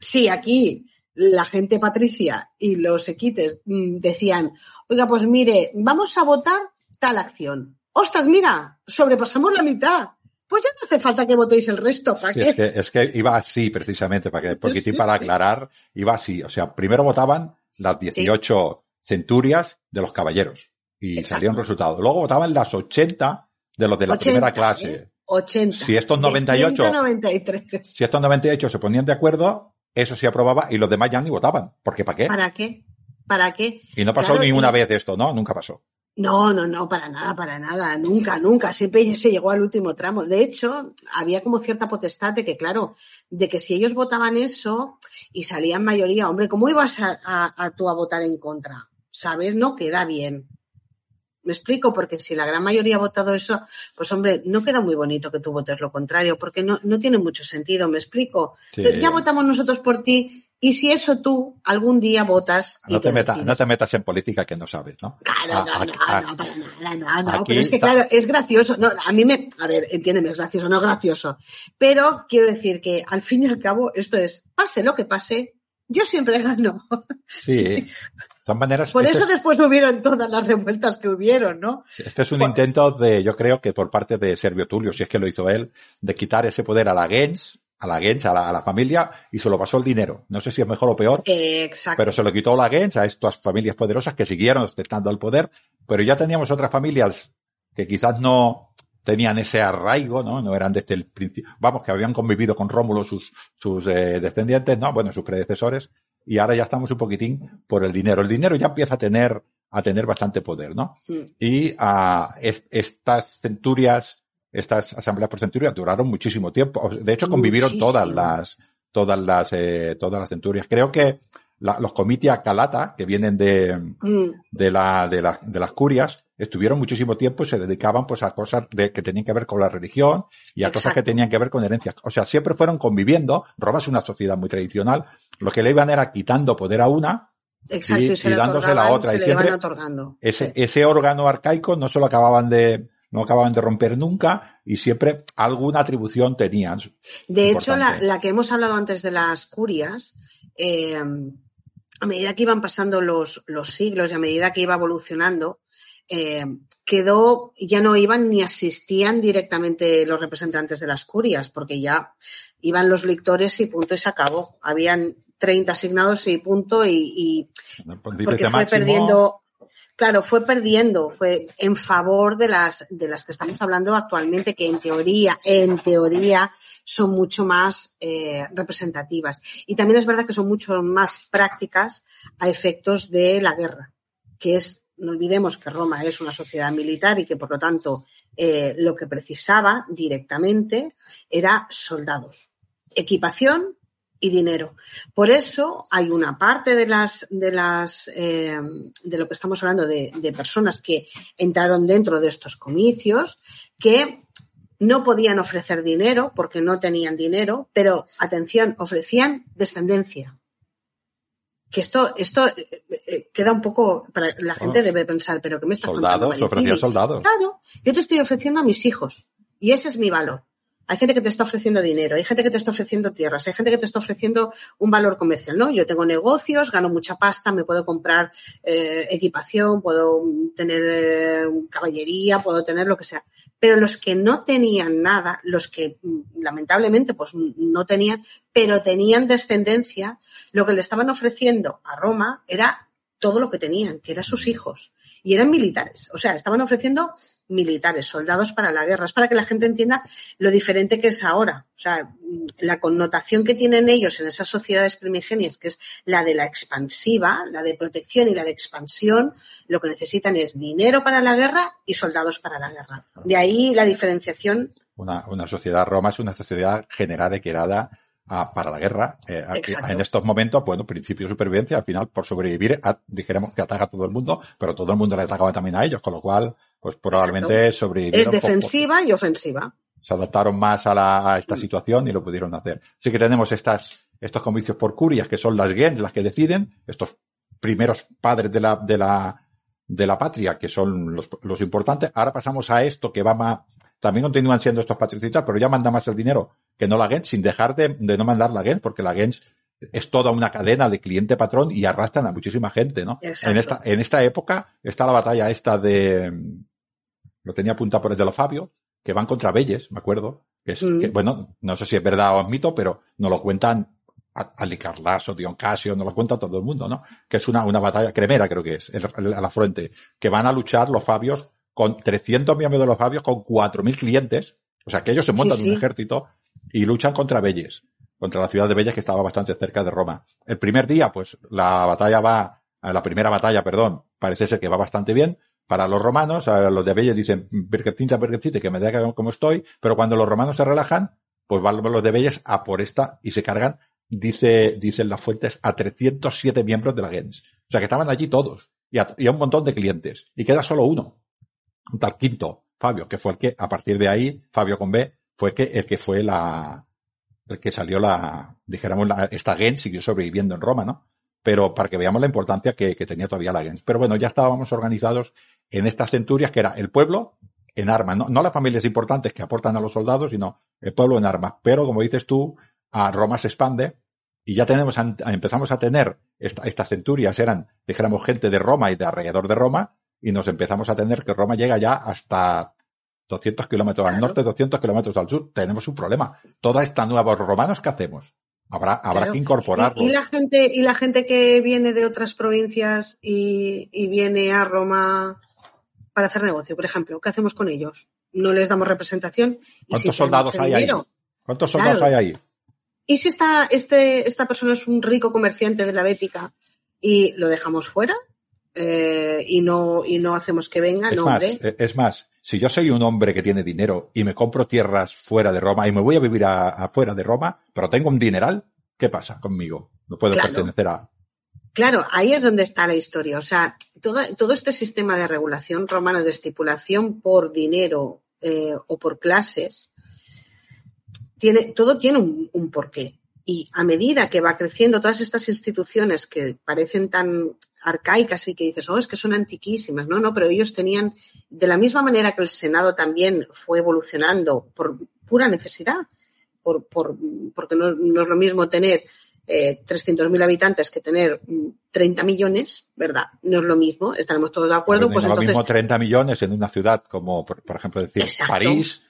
Si aquí la gente patricia y los equites mm, decían, oiga, pues mire, vamos a votar tal acción. Ostras, mira, sobrepasamos la mitad. Pues ya no hace falta que votéis el resto. ¿Para Sí, qué? es que, es que iba así precisamente, para que, porque Sí, para sí. aclarar, iba así. O sea, primero votaban las 18 centurias de los caballeros y Exacto. salía un resultado. Luego votaban las 80 de los de la 80, primera clase. ¿eh? 80. Si estos De 98 193. Si estos 98 se ponían de acuerdo, eso se aprobaba y los demás ya ni votaban. Porque ¿para qué? ¿Para qué? ¿Para qué? Y no pasó Claro, ni una vez esto, ¿no? Nunca pasó. No, no, no, para nada, para nada, nunca, nunca. Siempre se llegó al último tramo. De hecho, había como cierta potestad de que, claro, de que si ellos votaban eso y salían mayoría, hombre, ¿cómo ibas a, a- a tú a votar en contra? ¿Sabes? No queda bien. Me explico, porque si la gran mayoría ha votado eso, pues hombre, no queda muy bonito que tú votes lo contrario, porque no, no tiene mucho sentido, me explico. Sí. Ya votamos nosotros por ti, y si eso tú algún día votas y No te, metas, decides. no te metas en política que no sabes, ¿no? Claro, Ah, no, no, ah, no, para nada, no, no, aquí pero es que claro, es gracioso, no, a mí me, a ver, entiéndeme, es gracioso, no es gracioso, pero quiero decir que al fin y al cabo esto es, pase lo que pase, yo siempre gano. Sí. De todas maneras, Por eso es- después hubieron todas las revueltas que hubieron, ¿no? Este es un intento de, yo creo que por parte de Servio Tulio, si es que lo hizo él, de quitar ese poder a la gens, a la gens, a la, a la familia, y se lo pasó el dinero. No sé si es mejor o peor, Eh, exacto. pero se lo quitó la gens a estas familias poderosas que siguieron ostentando el poder, pero ya teníamos otras familias que quizás no tenían ese arraigo, ¿no? No eran desde el principio, vamos, que habían convivido con Rómulo sus, sus eh, descendientes, ¿no? Bueno, sus predecesores, y ahora ya estamos un poquitín por el dinero. El dinero ya empieza a tener, a tener bastante poder, ¿no? Mm. Y es- estas centurias, estas asambleas por centurias duraron muchísimo tiempo. De hecho, convivieron Muchísimo. todas las, todas las, eh, todas las centurias. Creo que la- los comitia calata, que vienen de, Mm, de la, de la- de las curias, estuvieron muchísimo tiempo y se dedicaban pues a cosas de, que tenían que ver con la religión y a cosas que tenían que ver con herencias. O sea, siempre fueron conviviendo. Roma es una sociedad muy tradicional. Lo que le iban era quitando poder a una exacto, y- y, se y le dándose la otra, se y siempre ese, Sí. ese órgano arcaico no se lo acababan de, no acababan de romper nunca y siempre alguna atribución tenían. De hecho, la, la que hemos hablado antes de las curias, eh, a medida que iban pasando los, los siglos y a medida que iba evolucionando, eh, quedó, ya no iban ni asistían directamente los representantes de las curias, porque ya iban los lictores y punto y se acabó. Habían 30 asignados y punto y, y Pontífice porque fue máximo, perdiendo, claro, fue perdiendo, fue en favor de las, de las que estamos hablando actualmente, que en teoría, en teoría, son mucho más eh, representativas. Y también es verdad que son mucho más prácticas a efectos de la guerra, que es, no olvidemos que Roma es una sociedad militar y que por lo tanto eh, lo que precisaba directamente era soldados, equipación y dinero. Por eso hay una parte de las de las eh, de lo que estamos hablando de, de personas que entraron dentro de estos comicios que no podían ofrecer dinero porque no tenían dinero, pero atención, ofrecían descendencia. Que esto, esto eh, eh, queda un poco, para la gente debe pensar, pero que me estás contando? soldados, ofrecían soldados. Claro, yo te estoy ofreciendo a mis hijos y ese es mi valor. Hay gente que te está ofreciendo dinero, hay gente que te está ofreciendo tierras, hay gente que te está ofreciendo un valor comercial, ¿no? Yo tengo negocios, gano mucha pasta, me puedo comprar eh, equipación, puedo tener eh, caballería, puedo tener lo que sea. Pero los que no tenían nada, los que mm, lamentablemente pues no tenían, pero tenían descendencia, lo que le estaban ofreciendo a Roma era todo lo que tenían, que eran sus hijos. Y eran militares. O sea, estaban ofreciendo militares, soldados para la guerra. Es para que la gente entienda lo diferente que es ahora. O sea, la connotación que tienen ellos en esas sociedades primigenias, que es la de la expansiva, la de protección y la de expansión, lo que necesitan es dinero para la guerra y soldados para la guerra. De ahí la diferenciación. Una, una sociedad, Roma es una sociedad generada y creada para la guerra. Eh, en estos momentos, bueno, principio de supervivencia, al final, por sobrevivir, dijéramos que ataca a todo el mundo, pero todo el mundo le atacaba también a ellos, con lo cual, pues probablemente sobrevivieron. Es defensiva y ofensiva. Se adaptaron más a, la, a esta situación y lo pudieron hacer. Así que tenemos estas, estos comicios por curias, que son las gens las que deciden, estos primeros padres de la, de la, de la patria, que son los, los importantes. Ahora pasamos a esto que va más, también continúan siendo estos patricitas, pero ya manda más el dinero que no la Gens, sin dejar de, no mandar la Gens, porque la Gens es toda una cadena de cliente-patrón y arrastran a muchísima gente, ¿no? En esta, en esta época está la batalla esta de, lo tenía apuntado por el de los Fabio, que van contra Belles, me acuerdo, que es, que, mm. bueno, no sé si es verdad o es mito, pero nos lo cuentan Alicarlaso, Dion Casio, nos lo cuenta todo el mundo, ¿no? Que es una, una batalla cremera, creo que es, a la frente, que van a luchar los Fabios con 300 miembros de los Fabios, con 4.000 clientes, o sea que ellos se montan un ejército y luchan contra Belles, contra la ciudad de Belles que estaba bastante cerca de Roma. El primer día, pues la batalla va, la primera batalla, perdón, parece ser que va bastante bien. Para los romanos, los de Belles dicen, Bergetinza, que me deja como estoy, pero cuando los romanos se relajan, pues van los de Belles a por esta y se cargan, dice, dicen las fuentes, a 307 miembros de la gens. O sea que estaban allí todos y a, y un montón de clientes. Y queda solo uno, un tal quinto, Fabio, que fue el que, a partir de ahí, Fabio con B, fue que el que fue la, el que salió la, dijéramos, la, esta gens siguió sobreviviendo en Roma, ¿no? Pero para que veamos la importancia que tenía todavía la gens. Pero bueno, ya estábamos organizados en estas centurias, que era el pueblo en armas, no, no las familias importantes que aportan a los soldados, sino el pueblo en armas. Pero como dices tú, a Roma se expande y ya tenemos, empezamos a tener esta, estas centurias, eran, dijéramos, gente de Roma y de alrededor de Roma, y nos empezamos a tener que Roma llega ya hasta 200 kilómetros al norte, 200 kilómetros al sur, tenemos un problema. Toda esta nueva romanos, ¿qué hacemos? Habrá, habrá que incorporarlos. ¿Y, la gente, y la gente que viene de otras provincias y, viene a Roma para hacer negocio, por ejemplo, ¿qué hacemos con ellos? No les damos representación. ¿Cuántos soldados hay ahí? ¿Cuántos soldados hay ahí? ¿Y si esta, este, esta persona es un rico comerciante de la Bética y lo dejamos fuera? Eh, y no y no hacemos que venga. Es, más, eh, es más, si yo soy un hombre que tiene dinero y me compro tierras fuera de Roma y me voy a vivir afuera de Roma, pero tengo un dineral, ¿qué pasa conmigo? No puedo pertenecer a. Claro, ahí es donde está la historia. O sea, todo, este sistema de regulación romano de estipulación por dinero eh, o por clases, tiene, todo tiene un, porqué. Y a medida que va creciendo todas estas instituciones que parecen tan arcaicas y que dices, oh, es que son antiquísimas. No, no, pero ellos tenían, de la misma manera que el Senado también fue evolucionando por pura necesidad, por, por, porque no es lo mismo tener eh, 300.000 habitantes que tener 30 millones, ¿verdad? No es lo mismo, estaremos todos de acuerdo. pues no es lo mismo 30 millones en una ciudad como, por, ejemplo, decir París,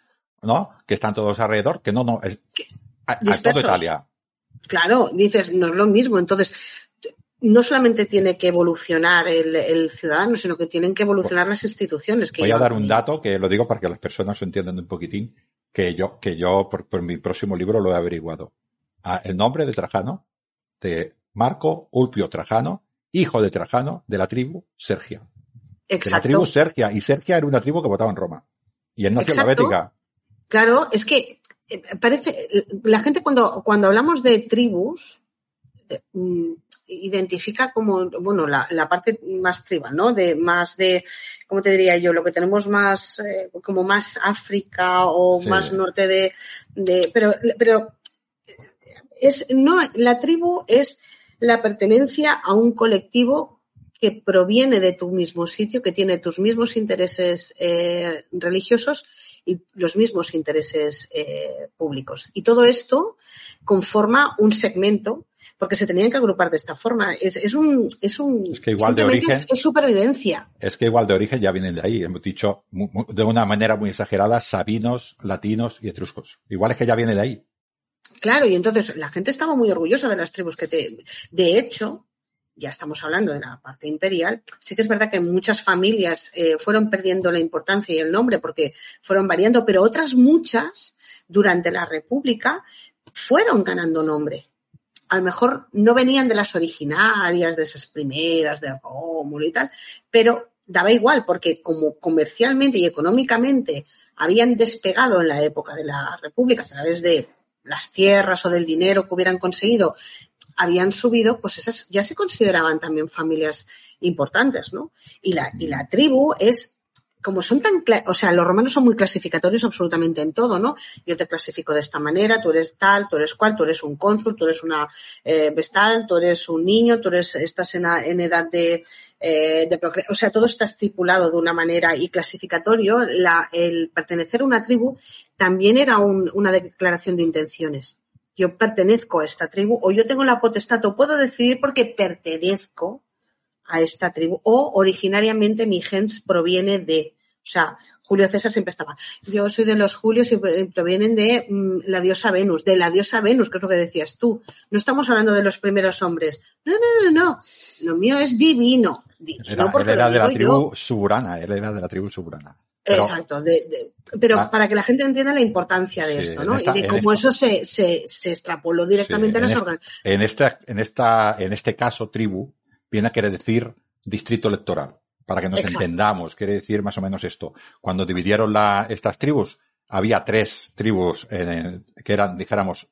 ¿no? Que están todos alrededor, que no, no, es a, a toda Italia. Claro, dices, no es lo mismo. Entonces, no solamente tiene que evolucionar el, ciudadano, sino que tienen que evolucionar las instituciones. Voy a dar un dato que lo digo para que las personas lo entiendan un poquitín, que yo, que yo por, mi próximo libro lo he averiguado. Ah, el nombre de Trajano, de Marco Ulpio Trajano, hijo de Trajano, de la tribu Sergia. Exacto. De la tribu Sergia, y Sergia era una tribu que votaba en Roma. Y él nació en la Bética. Claro, es que eh, parece, la gente cuando, cuando hablamos de tribus, mm, identifica como, bueno, la, la, parte más tribal, ¿no? De más de, ¿cómo te diría yo? Lo que tenemos más, eh, como más África o más norte de, de, pero, pero es, no, la tribu es la pertenencia a un colectivo que proviene de tu mismo sitio, que tiene tus mismos intereses eh, religiosos y los mismos intereses eh, públicos. Y todo esto conforma un segmento porque se tenían que agrupar de esta forma. Es, es un, es un, es que igual de origen, es, supervivencia. Es que igual de origen ya vienen de ahí. Hemos dicho de una manera muy exagerada sabinos, latinos y etruscos. Igual es que ya viene de ahí. Claro, y entonces la gente estaba muy orgullosa de las tribus que te, de hecho, ya estamos hablando de la parte imperial, sí que es verdad que muchas familias eh, fueron perdiendo la importancia y el nombre porque fueron variando, pero otras muchas durante la República fueron ganando nombre. A lo mejor no venían de las originarias, de esas primeras, de Rómulo y tal, pero daba igual porque como comercialmente y económicamente habían despegado en la época de la República a través de las tierras o del dinero que hubieran conseguido habían subido, pues esas ya se consideraban también familias importantes, ¿no? Y la, y la tribu es como son tan, o sea, los romanos son muy clasificatorios absolutamente en todo, ¿no? Yo te clasifico de esta manera, tú eres tal, tú eres cual, tú eres un cónsul, tú eres una eh, vestal, tú eres un niño, tú eres, estás en, edad de, eh, de o sea, todo está estipulado de una manera y clasificatorio. La, el pertenecer a una tribu también era un, una declaración de intenciones yo pertenezco a esta tribu o yo tengo la potestad o puedo decidir porque pertenezco a esta tribu o originariamente mi gens proviene de, o sea, Julio César siempre estaba. Yo soy de los Julios y provienen de mm, la diosa Venus, de la diosa Venus, que es lo que decías tú. No estamos hablando de los primeros hombres. No, no, no, no. Lo mío es divino. divino él era, de la tribu suburana, él era de la tribu suburana. Exacto, pero ah. para que la gente entienda la importancia de esto, ¿no? y de cómo eso se, se, se, extrapoló directamente a las. En, esta, en, esta, en este caso, tribu, viene a querer decir distrito electoral. Para que nos entendamos, quiere decir más o menos esto. Cuando dividieron la, estas tribus, había tres tribus que eran, dijéramos,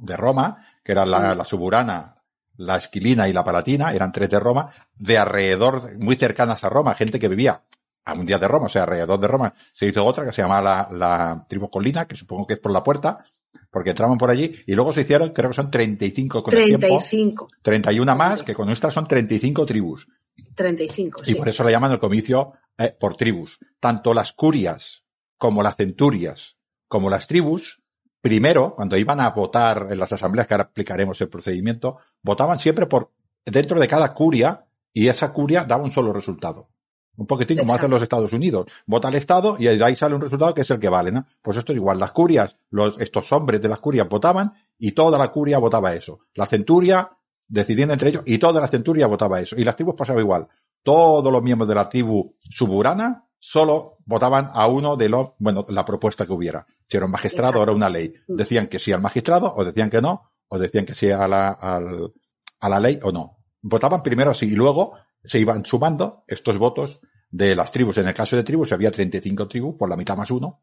de Roma, que eran la, la suburana, la esquilina y la palatina, eran tres de Roma, de alrededor, muy cercanas a Roma, gente que vivía a un día de Roma, o sea, alrededor de Roma, se hizo otra que se llamaba la, la tribu colina, que supongo que es por la puerta, porque entraban por allí, y luego se hicieron, creo que son 35 con 35. El 31 más, que con estas son 35 tribus. 35, sí. Y por eso le llaman el comicio eh, por tribus. Tanto las curias, como las centurias, como las tribus, primero, cuando iban a votar en las asambleas, que ahora explicaremos el procedimiento, votaban siempre por, dentro de cada curia, y esa curia daba un solo resultado. Un poquitín como hacen los Estados Unidos. Vota el Estado y de ahí sale un resultado que es el que vale, ¿no? Pues esto es igual. Las curias, los, estos hombres de las curias votaban y toda la curia votaba eso. La centuria decidiendo entre ellos y toda la centuria votaba eso. Y las tribus pasaba igual. Todos los miembros de la tribu suburana solo votaban a uno de los, bueno, la propuesta que hubiera. Si era un magistrado o era una ley. Decían que sí al magistrado o decían que no, o decían que sí a la, a la ley o no. Votaban primero así y luego se iban sumando estos votos de las tribus. En el caso de tribus, había 35 tribus, por la mitad más uno,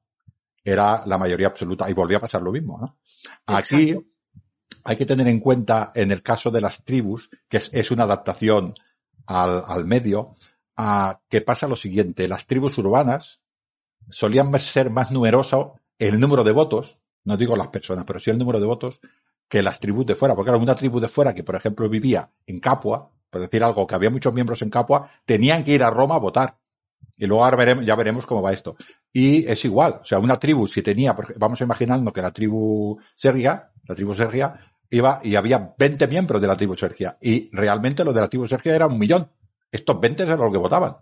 era la mayoría absoluta. Y volvía a pasar lo mismo, ¿no? Aquí hay que tener en cuenta, en el caso de las tribus, que es, una adaptación al, al medio, a que pasa lo siguiente. Las tribus urbanas solían ser más numerosas el número de votos, no digo las personas, pero sí el número de votos, que las tribus de fuera. Porque era una tribu de fuera que, por ejemplo, vivía en Capua, por decir algo, que había muchos miembros en Capua, tenían que ir a Roma a votar. Y luego ahora veremos, ya veremos cómo va esto. Y es igual, o sea, una tribu, si tenía, vamos imaginando que la tribu Sergia, la tribu Sergia, iba y había 20 miembros de la tribu Sergia. Y realmente los de la tribu Sergia eran un millón. Estos 20 eran los que votaban.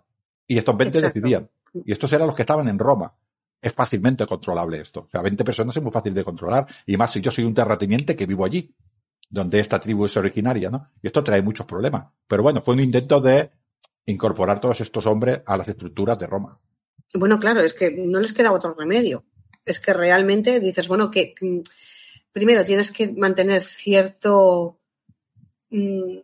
Y estos 20 decidían. Y estos eran los que estaban en Roma. Es fácilmente controlable esto. O sea, 20 personas es muy fácil de controlar. Y más si yo soy un terrateniente que vivo allí donde esta tribu es originaria, ¿no? Y esto trae muchos problemas. Pero bueno, fue un intento de incorporar todos estos hombres a las estructuras de Roma. Bueno, claro, es que no les queda otro remedio. Es que realmente dices, bueno, que mm, primero tienes que mantener cierto mm,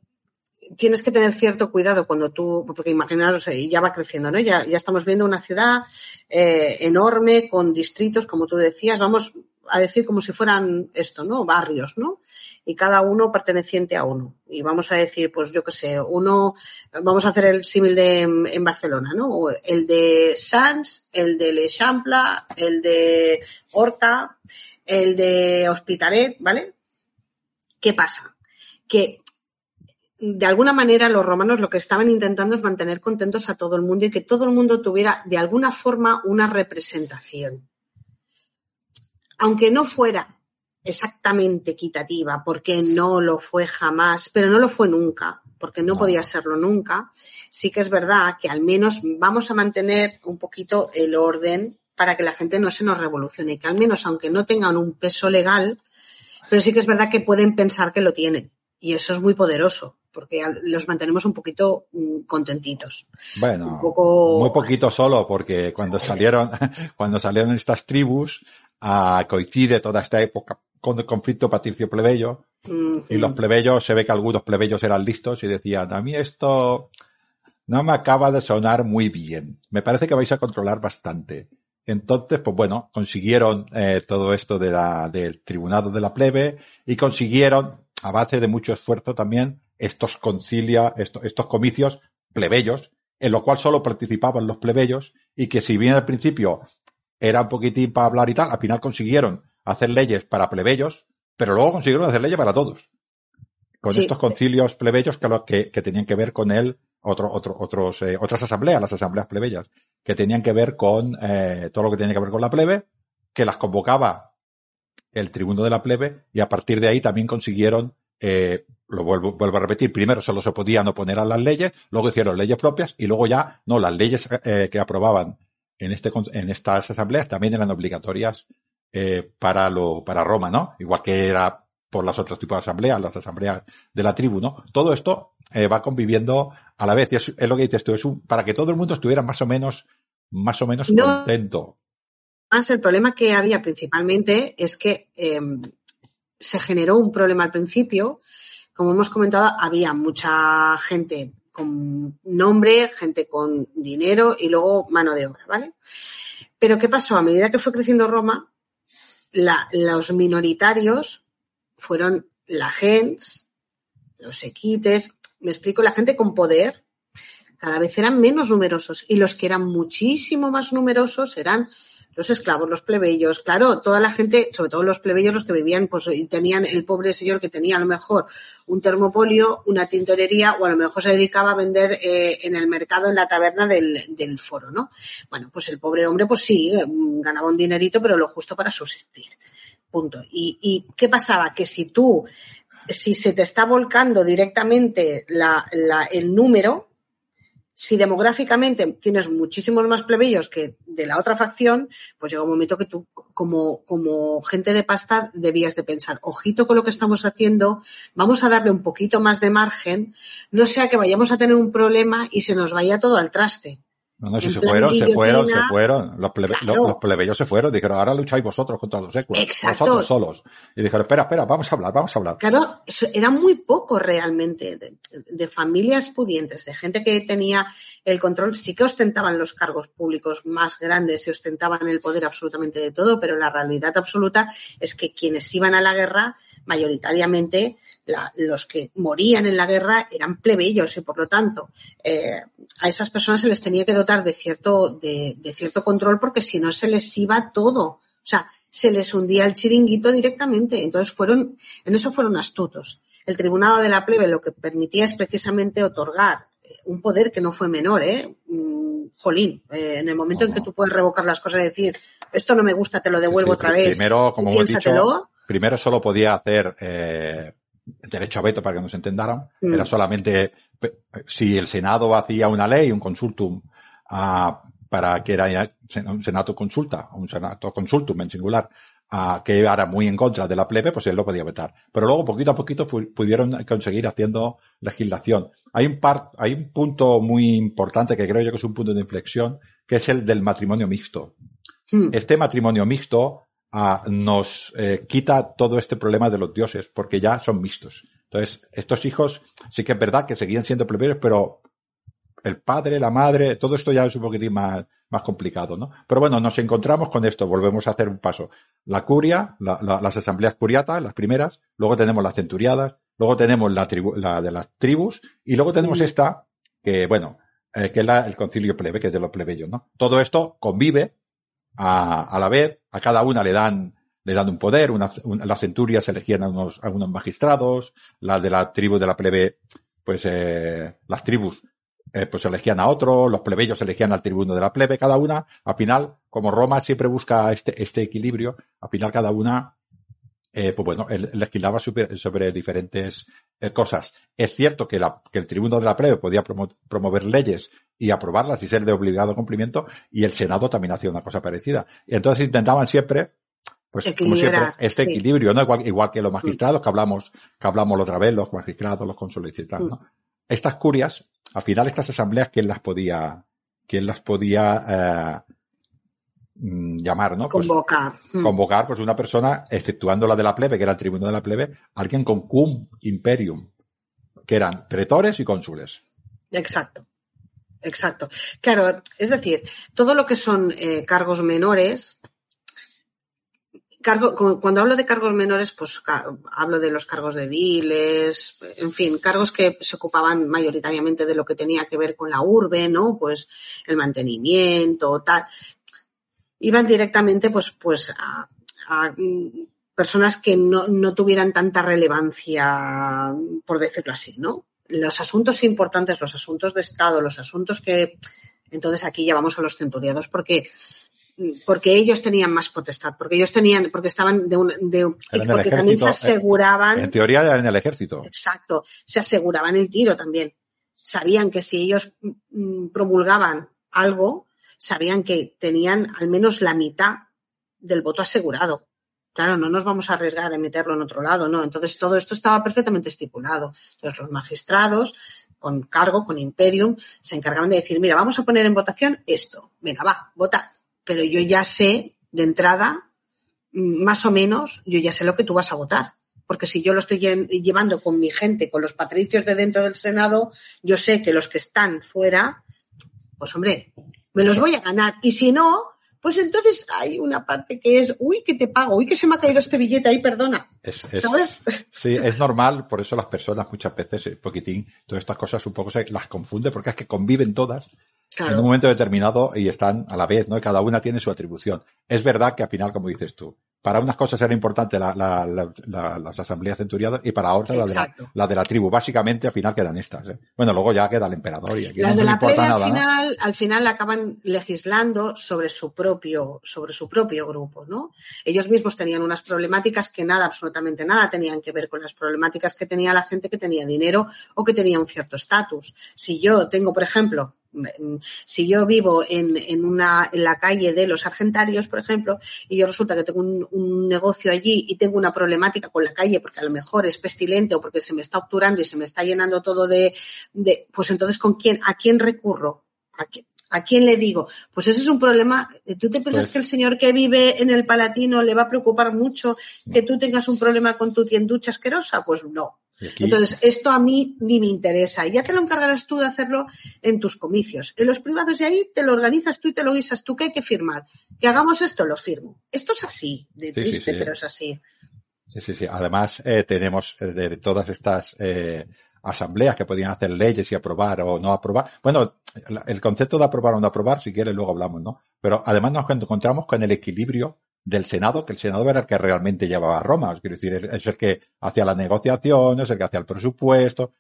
tienes que tener cierto cuidado cuando tú, porque imaginaros, ya va creciendo, ¿no? Ya, ya estamos viendo una ciudad eh, enorme con distritos, como tú decías, vamos a decir como si fueran esto, ¿no? Barrios, ¿no? Y cada uno perteneciente a uno. Y vamos a decir, pues yo qué sé, uno, vamos a hacer el símil de en Barcelona, ¿no? El de Sans, el de Le Champla, el de Horta, el de Hospitalet, ¿vale? ¿Qué pasa? Que de alguna manera los romanos lo que estaban intentando es mantener contentos a todo el mundo y que todo el mundo tuviera de alguna forma una representación. Aunque no fuera exactamente equitativa, porque no lo fue jamás, pero no lo fue nunca, porque no, podía serlo nunca. Sí que es verdad que al menos vamos a mantener un poquito el orden para que la gente no se nos revolucione, que al menos aunque no tengan un peso legal, pero sí que es verdad que pueden pensar que lo tienen. Y eso es muy poderoso, porque los mantenemos un poquito mm, contentitos. Bueno, muy poquito solo, porque cuando salieron, cuando salieron estas tribus, a coincide toda esta época con el conflicto patricio plebeyo, y los plebeyos, se ve que algunos plebeyos eran listos y decían, a mí esto no me acaba de sonar muy bien. Me parece que vais a controlar bastante. Entonces, pues bueno, consiguieron eh, todo esto de la, del tribunado de la plebe y consiguieron, a base de mucho esfuerzo también, estos concilia, estos, estos comicios plebeyos, en lo cual solo participaban los plebeyos y que si bien al principio era un poquitín para hablar y tal, al final consiguieron hacer leyes para plebeyos, pero luego consiguieron hacer leyes para todos. Con estos concilios plebeyos que, lo, que, que, tenían que ver con él, otro, otro, otros, eh, otras asambleas, las asambleas plebeyas, que tenían que ver con eh, todo lo que tenía que ver con la plebe, que las convocaba el tribuno de la plebe, y a partir de ahí también consiguieron, eh, lo vuelvo, vuelvo a repetir, primero solo se podían oponer a las leyes, luego hicieron leyes propias, y luego ya, no, las leyes eh, que aprobaban en este, en estas asambleas también eran obligatorias eh, para lo, para Roma, ¿no? Igual que era por los otros tipos de asambleas, las asambleas de la tribu, ¿no? Todo esto eh, va conviviendo a la vez. Y es, es, lo que dices tú, es un, para que todo el mundo estuviera más o menos, más o menos no, contento. Más el problema que había principalmente es que eh, se generó un problema al principio. Como hemos comentado, había mucha gente con nombre, gente con dinero y luego mano de obra, ¿vale? Pero ¿qué pasó? A medida que fue creciendo Roma, la, los minoritarios fueron la gens, los equites, me explico, la gente con poder cada vez eran menos numerosos y los que eran muchísimo más numerosos eran los esclavos, los plebeyos, claro, toda la gente, sobre todo los plebeyos, los que vivían, pues y tenían el pobre señor que tenía a lo mejor un termopolio, una tintorería o a lo mejor se dedicaba a vender eh, en el mercado, en la taberna del, del, foro, ¿no? Bueno, pues el pobre hombre, pues sí, ganaba un dinerito, pero lo justo para subsistir. Punto. ¿Y, y qué pasaba? Que si tú, si se te está volcando directamente la, la, el número, si demográficamente tienes muchísimos más plebeyos que de la otra facción, pues llega un momento que tú, como, como gente de pasta, debías de pensar, ojito con lo que estamos haciendo, vamos a darle un poquito más de margen, no sea que vayamos a tener un problema y se nos vaya todo al traste. No, no, si se fueron, se fueron, se fueron. Los, plebe, claro. los, los, plebeyos se fueron. Dijeron, ahora lucháis vosotros contra los séculos. Exacto. Vosotros solos. Y dijeron, espera, espera, vamos a hablar, vamos a hablar. Claro, era muy poco realmente de, de familias pudientes, de gente que tenía el control. Sí que ostentaban los cargos públicos más grandes y ostentaban el poder absolutamente de todo, pero la realidad absoluta es que quienes iban a la guerra, mayoritariamente, la, los que morían en la guerra eran plebeyos y por lo tanto eh, a esas personas se les tenía que dotar de cierto, de, de cierto control porque si no se les iba todo. O sea, se les hundía el chiringuito directamente. Entonces fueron, en eso fueron astutos. El tribunado de la plebe lo que permitía es precisamente otorgar un poder que no fue menor, ¿eh? Jolín, eh, en el momento en que tú puedes revocar las cosas y decir, esto no me gusta, te lo devuelvo sí, sí, otra vez. Primero, como hemos dicho, primero solo podía hacer eh, derecho a veto para que nos entendaran. Mm. Era solamente si el Senado hacía una ley, un consultum, uh, para que era un Senato consulta, un Senato consultum en singular, uh, que era muy en contra de la plebe, pues él lo podía vetar. Pero luego, poquito a poquito, pudieron conseguir haciendo legislación. Hay un par, hay un punto muy importante que creo yo que es un punto de inflexión, que es el del matrimonio mixto. Mm. Este matrimonio mixto uh, nos eh, quita todo este problema de los dioses, porque ya son mixtos. Entonces, estos hijos sí que es verdad que seguían siendo plebeyos, pero el padre, la madre, todo esto ya es un poquitín más, más complicado, ¿no? Pero bueno, nos encontramos con esto, volvemos a hacer un paso. La curia, la, la, las asambleas curiatas, las primeras, luego tenemos las centuriadas, luego tenemos la, tribu, la de las tribus, y luego tenemos esta, que bueno, eh, que es la, el concilio plebe, que es de los plebeyos, ¿no? Todo esto convive a, a la vez, a cada una le dan le dan un poder, las centurias elegían a unos, a unos magistrados, las de la tribu de la plebe, pues eh, las tribus eh, pues elegían a otro, los plebeyos elegían al tribuno de la plebe, cada una, al final, como Roma siempre busca este, este equilibrio, al final cada una, eh, pues bueno, legislaba sobre, sobre diferentes eh, cosas. Es cierto que, la, que el tribuno de la plebe podía promo, promover leyes y aprobarlas y ser de obligado cumplimiento, y el Senado también hacía una cosa parecida. Y entonces intentaban siempre pues como siempre, este equilibrio, ¿no? Igual, que los magistrados que hablamos, que hablamos la otra vez, los magistrados, los cónsules y tal, ¿no? Estas curias, al final estas asambleas, ¿quién las podía, quién las podía eh, mm, llamar, ¿no? Pues convocar. convocar, pues una persona, exceptuando la de la plebe, que era el tribuno de la plebe, alguien con cum imperium, que eran pretores y cónsules. Exacto. Exacto. Claro, es decir, todo lo que son eh, cargos menores, cargo, cuando hablo de cargos menores, pues hablo de los cargos de diles, en fin, cargos que se ocupaban mayoritariamente de lo que tenía que ver con la urbe, ¿no? Pues el mantenimiento, tal. Iban directamente, pues, pues a, personas que no, no tuvieran tanta relevancia, por decirlo así, ¿no? los asuntos importantes, los asuntos de Estado, los asuntos que. Entonces aquí ya vamos a los centuriados porque porque ellos tenían más potestad, porque ellos tenían, porque estaban de un, de, porque también se aseguraban. En teoría era en el ejército. Exacto, se aseguraban el tiro también. Sabían que si ellos mm, promulgaban algo, sabían que tenían al menos la mitad del voto asegurado. Claro, no nos vamos a arriesgar a meterlo en otro lado, ¿no? Entonces todo esto estaba perfectamente estipulado. Entonces los magistrados, con cargo, con imperium, se encargaban de decir, mira, vamos a poner en votación esto. Venga, va, votad. Pero yo ya sé de entrada, mm, más o menos, yo ya sé lo que tú vas a votar. Porque si yo lo estoy llevando con mi gente, con los patricios de dentro del Senado, yo sé que los que están fuera, pues hombre, me los voy a ganar. Y si no, pues entonces hay una parte que es, uy, que te pago, uy, que se me ha caído este billete ahí, perdona. ¿Sabes? Sí, es normal, por eso las personas muchas veces, un poquitín, todas estas cosas un poco se las confunde porque es que conviven todas en un momento determinado y están a la vez, ¿no? Y cada una tiene su atribución. Es verdad que al final, como dices tú, para unas cosas era importante la, la, la, las asambleas centuriadas y para otras la de la, la de la, tribu. Básicamente al final quedan estas. ¿eh? Bueno, luego ya queda el emperador y aquí las no de la importa nada. Al final, al final acaban legislando sobre su propio, sobre su propio grupo, ¿no? Ellos mismos tenían unas problemáticas que nada, absolutamente nada tenían que ver con las problemáticas que tenía la gente que tenía dinero o que tenía un cierto estatus. Si yo tengo, por ejemplo, si yo vivo en, en, una, en la calle de los argentarios, por ejemplo, y yo resulta que tengo un, un, negocio allí y tengo una problemática con la calle porque a lo mejor es pestilente o porque se me está obturando y se me está llenando todo de, de pues entonces con quién, a quién recurro, a quién, ¿A quién le digo? Pues ese es un problema. ¿Tú te piensas pues que el señor que vive en el Palatino le va a preocupar mucho que tú tengas un problema con tu tienducha asquerosa? Pues no. Entonces, esto a mí ni me interesa. Y ya te lo encargarás tú de hacerlo en tus comicios. En los privados de ahí te lo organizas tú y te lo guisas tú. ¿Qué hay que firmar? Que hagamos esto, lo firmo. Esto es así, de triste, pero es así. Sí, sí, sí. Además, eh, tenemos eh, de todas estas eh, asambleas que podían hacer leyes y aprobar o no aprobar. Bueno, el concepto de aprobar o no aprobar, si quieres, luego hablamos, ¿no? Pero además nos encontramos con el equilibrio del Senado, que el Senado era el que realmente llevaba a Roma. Quiero decir, es el que hacía las negociaciones, el que hacía el presupuesto.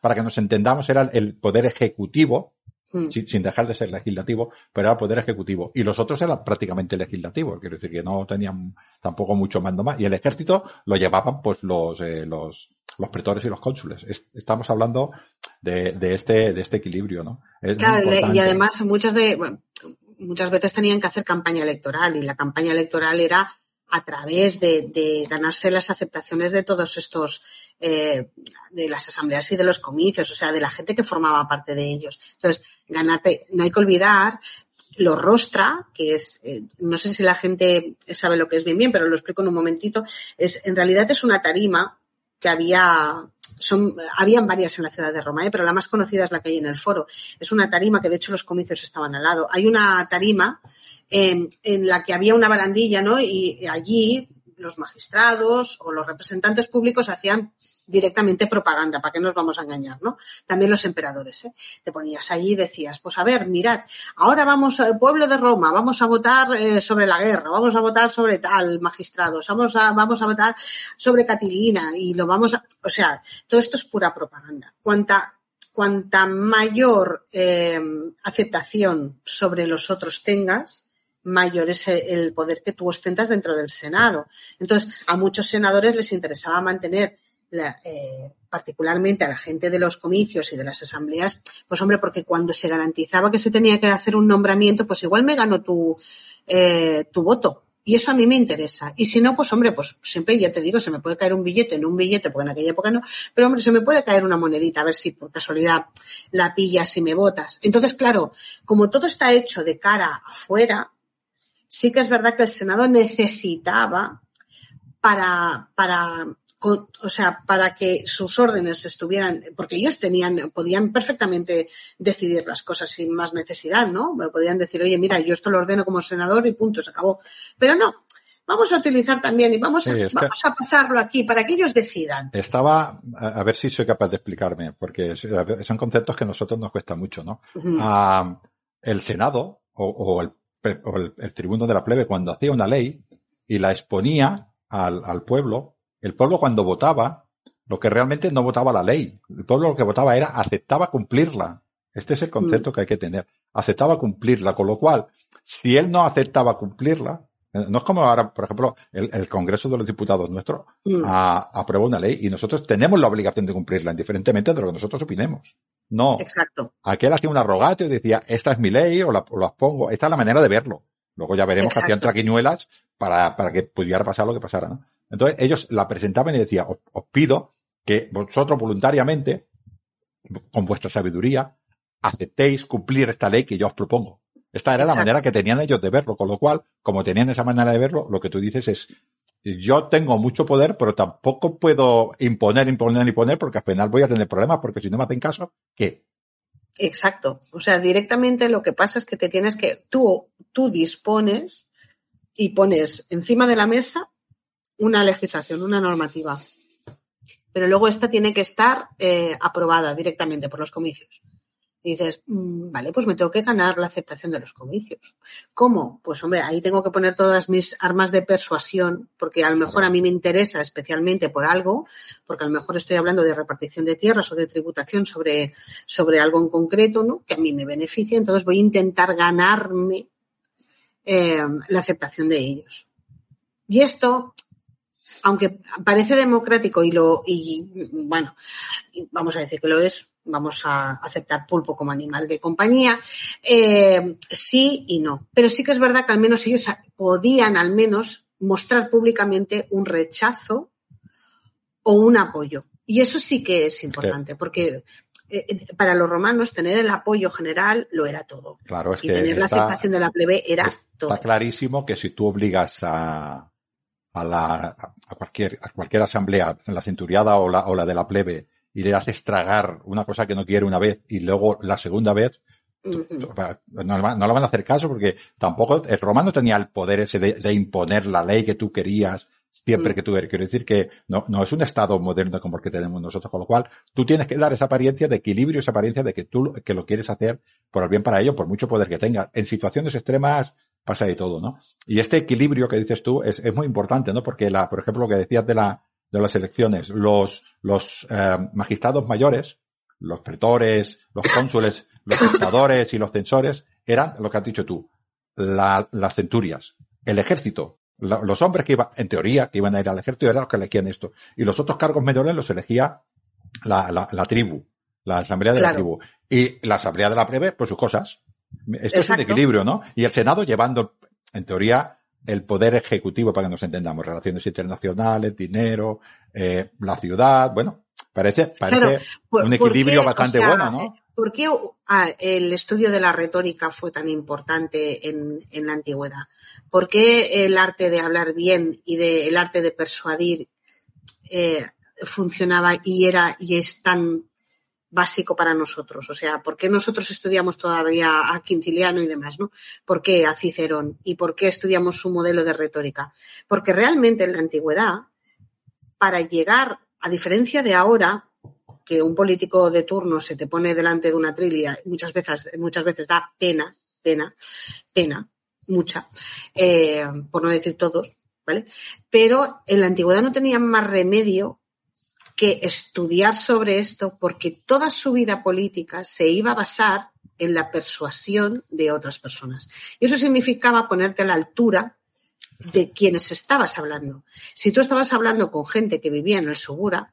Para que nos entendamos, era el poder ejecutivo, hmm. sin, dejar de ser legislativo, pero era el poder ejecutivo. Y los otros eran prácticamente legislativos. Quiero decir que no tenían tampoco mucho mando más. Y el ejército lo llevaban, pues, los, eh, los, los pretores y los cónsules. estamos hablando de, de, este, de este equilibrio, ¿no? claro, y además muchas de, muchas veces tenían que hacer campaña electoral y la campaña electoral era a través de, ganarse las aceptaciones de todos estos, eh, de las asambleas y de los comicios, o sea, de la gente que formaba parte de ellos. Entonces, ganarte, no hay que olvidar lo rostra, que es, eh, no sé si la gente sabe lo que es bien bien, pero lo explico en un momentito, es, en realidad es una tarima que había son, habían varias en la ciudad de Roma, ¿eh? pero la más conocida es la que hay en el foro. Es una tarima que de hecho los comicios estaban al lado. Hay una tarima en, en la que había una barandilla, ¿no? Y allí los magistrados o los representantes públicos hacían directamente propaganda, ¿para qué nos vamos a engañar, no? También los emperadores, ¿eh? Te ponías allí y decías, pues a ver, mirad, ahora vamos al pueblo de Roma, vamos a votar eh, sobre la guerra, vamos a votar sobre tal magistrados, vamos a, vamos a votar sobre Catilina y lo vamos a, o sea, todo esto es pura propaganda. Cuanta, cuanta mayor eh, aceptación sobre los otros tengas, mayor es el poder que tú ostentas dentro del Senado. Entonces, a muchos senadores les interesaba mantener eh, particularmente a la gente de los comicios y de las asambleas, pues hombre, porque cuando se garantizaba que se tenía que hacer un nombramiento, pues igual me ganó tu, eh, tu voto. Y eso a mí me interesa. Y si no, pues hombre, pues siempre ya te digo, se me puede caer un billete, no un billete, porque en aquella época no, pero hombre, se me puede caer una monedita, a ver si por casualidad la pillas y me botas. Entonces, claro, como todo está hecho de cara afuera, sí que es verdad que el Senado necesitaba para, para o sea, para que sus órdenes estuvieran, porque ellos tenían, podían perfectamente decidir las cosas sin más necesidad, ¿no? Me podían decir, oye, mira, yo esto lo ordeno como senador y punto, se acabó. Pero no, vamos a utilizar también y vamos, a, vamos a pasarlo aquí para que ellos decidan. Estaba, a, ver si soy capaz de explicarme, porque son conceptos que a nosotros nos cuesta mucho, ¿no? Ah, el Senado o, el, el, tribuno de la plebe cuando hacía una ley y la exponía al, al pueblo, el pueblo cuando votaba, lo que realmente no votaba la ley. El pueblo lo que votaba era aceptaba cumplirla. Este es el concepto que hay que tener. Aceptaba cumplirla, con lo cual, si él no aceptaba cumplirla, eh, no es como ahora, por ejemplo, el, Congreso de los Diputados nuestro mm. aprueba una ley y nosotros tenemos la obligación de cumplirla, indiferentemente de lo que nosotros opinemos. No. Exacto. Aquel hacía un arrogato y decía, esta es mi ley o la, pongo. Esta es la manera de verlo. Luego ya veremos que hacían traquiñuelas para, para que pudiera pasar lo que pasara, ¿no? Entonces ellos la presentaban y decían, os, pido que vosotros voluntariamente, con vuestra sabiduría, aceptéis cumplir esta ley que yo os propongo. Esta era la manera que tenían ellos de verlo, con lo cual, como tenían esa manera de verlo, lo que tú dices es, yo tengo mucho poder, pero tampoco puedo imponer, imponer, imponer, porque al final voy a tener problemas, porque si no me hacen caso, ¿qué? Exacto. O sea, directamente lo que pasa es que te tienes que, tú, tú dispones y pones encima de la mesa una legislación, una normativa. Pero luego esta tiene que estar eh, aprobada directamente por los comicios. Dices, mm, vale, pues me tengo que ganar la aceptación de los comicios. ¿Cómo? Pues hombre, ahí tengo que poner todas mis armas de persuasión, porque a lo mejor a mí me interesa especialmente por algo, porque a lo mejor estoy hablando de repartición de tierras o de tributación sobre, sobre algo en concreto, ¿no? Que a mí me beneficia, entonces voy a intentar ganarme eh, la aceptación de ellos. Y esto aunque parece democrático y lo, y bueno, vamos a decir que lo es, vamos a aceptar pulpo como animal de compañía, eh, sí y no. Pero sí que es verdad que al menos ellos podían al menos mostrar públicamente un rechazo o un apoyo. Y eso sí que es importante, porque eh, eh, para los romanos tener el apoyo general lo era todo. Claro, es y que tener la aceptación de la plebe era todo. Está clarísimo que si tú obligas a, a, la, a, cualquier, a cualquier asamblea, la centuriada o la, o la de la plebe, y le haces tragar una cosa que no quiere una vez y luego la segunda vez, no, no, le van a hacer caso porque tampoco el romano tenía el poder ese de, imponer la ley que tú querías siempre mm. que tú querías. Quiero decir que no, no es un estado moderno como el que tenemos nosotros, con lo cual tú tienes que dar esa apariencia de equilibrio, esa apariencia de que tú que lo quieres hacer por el bien para ello, por mucho poder que tenga. En situaciones extremas pasa de todo, ¿no? Y este equilibrio que dices tú es, es muy importante, ¿no? Porque la, por ejemplo, lo que decías de la, de las elecciones, los, los eh, magistrados mayores, los pretores, los cónsules, los dictadores y los censores eran lo que has dicho tú, la, las centurias, el ejército, los hombres que iban, en teoría, que iban a ir al ejército eran los que elegían esto. Y los otros cargos mayores los elegía la, la, la tribu, la asamblea de la tribu. Y la asamblea de la plebe, pues sus cosas. Esto es un equilibrio, ¿no? Y el Senado llevando, en teoría, el poder ejecutivo para que nos entendamos, relaciones internacionales, dinero, eh, la ciudad, bueno, parece, parece un equilibrio bastante bueno, ¿no? ¿Por qué ah, el estudio de la retórica fue tan importante en, en, la antigüedad? ¿Por qué el arte de hablar bien y de, el arte de persuadir eh, funcionaba y era y es tan básico para nosotros. O sea, ¿por qué nosotros estudiamos todavía a Quintiliano y demás, no? ¿Por qué a Cicerón? ¿Y por qué estudiamos su modelo de retórica? Porque realmente en la antigüedad, para llegar, a diferencia de ahora, que un político de turno se te pone delante de una trilia, muchas veces, muchas veces da pena, pena, pena, mucha, eh, por no decir todos, ¿vale? Pero en la antigüedad no tenían más remedio que estudiar sobre esto porque toda su vida política se iba a basar en la persuasión de otras personas. Y eso significaba ponerte a la altura de quienes estabas hablando. Si tú estabas hablando con gente que vivía en el Segura,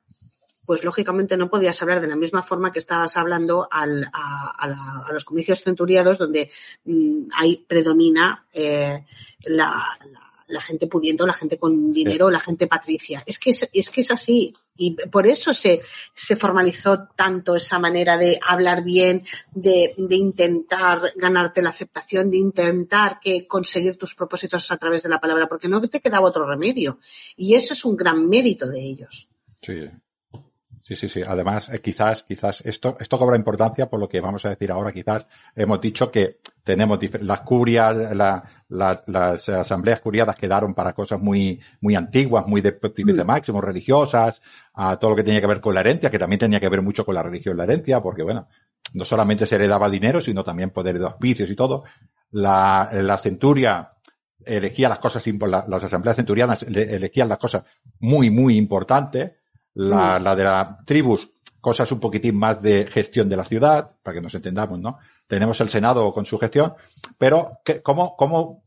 pues lógicamente no podías hablar de la misma forma que estabas hablando al, a, los comicios centuriados donde mm, ahí predomina eh, la, la gente pudiendo, la gente con dinero, la gente patricia. Es que es, es que es así. Y por eso se, se formalizó tanto esa manera de hablar bien, de, de intentar ganarte la aceptación, de intentar que conseguir tus propósitos a través de la palabra, porque no te quedaba otro remedio. Y eso es un gran mérito de ellos. Sí. Sí, sí, sí. Además, eh, quizás, quizás esto, esto cobra importancia por lo que vamos a decir ahora. Quizás hemos dicho que tenemos las curias, la, la, las asambleas curiadas quedaron para cosas muy, muy antiguas, muy de, de máximo, religiosas, a todo lo que tenía que ver con la herencia, que también tenía que ver mucho con la religión la herencia, porque bueno, no solamente se heredaba dinero, sino también poder de auspicios y todo. La, la centuria elegía las cosas, las asambleas centurianas elegían las cosas muy, muy importantes la, la de la tribus, cosas un poquitín más de gestión de la ciudad, para que nos entendamos, ¿no? Tenemos el Senado con su gestión, pero ¿cómo, cómo,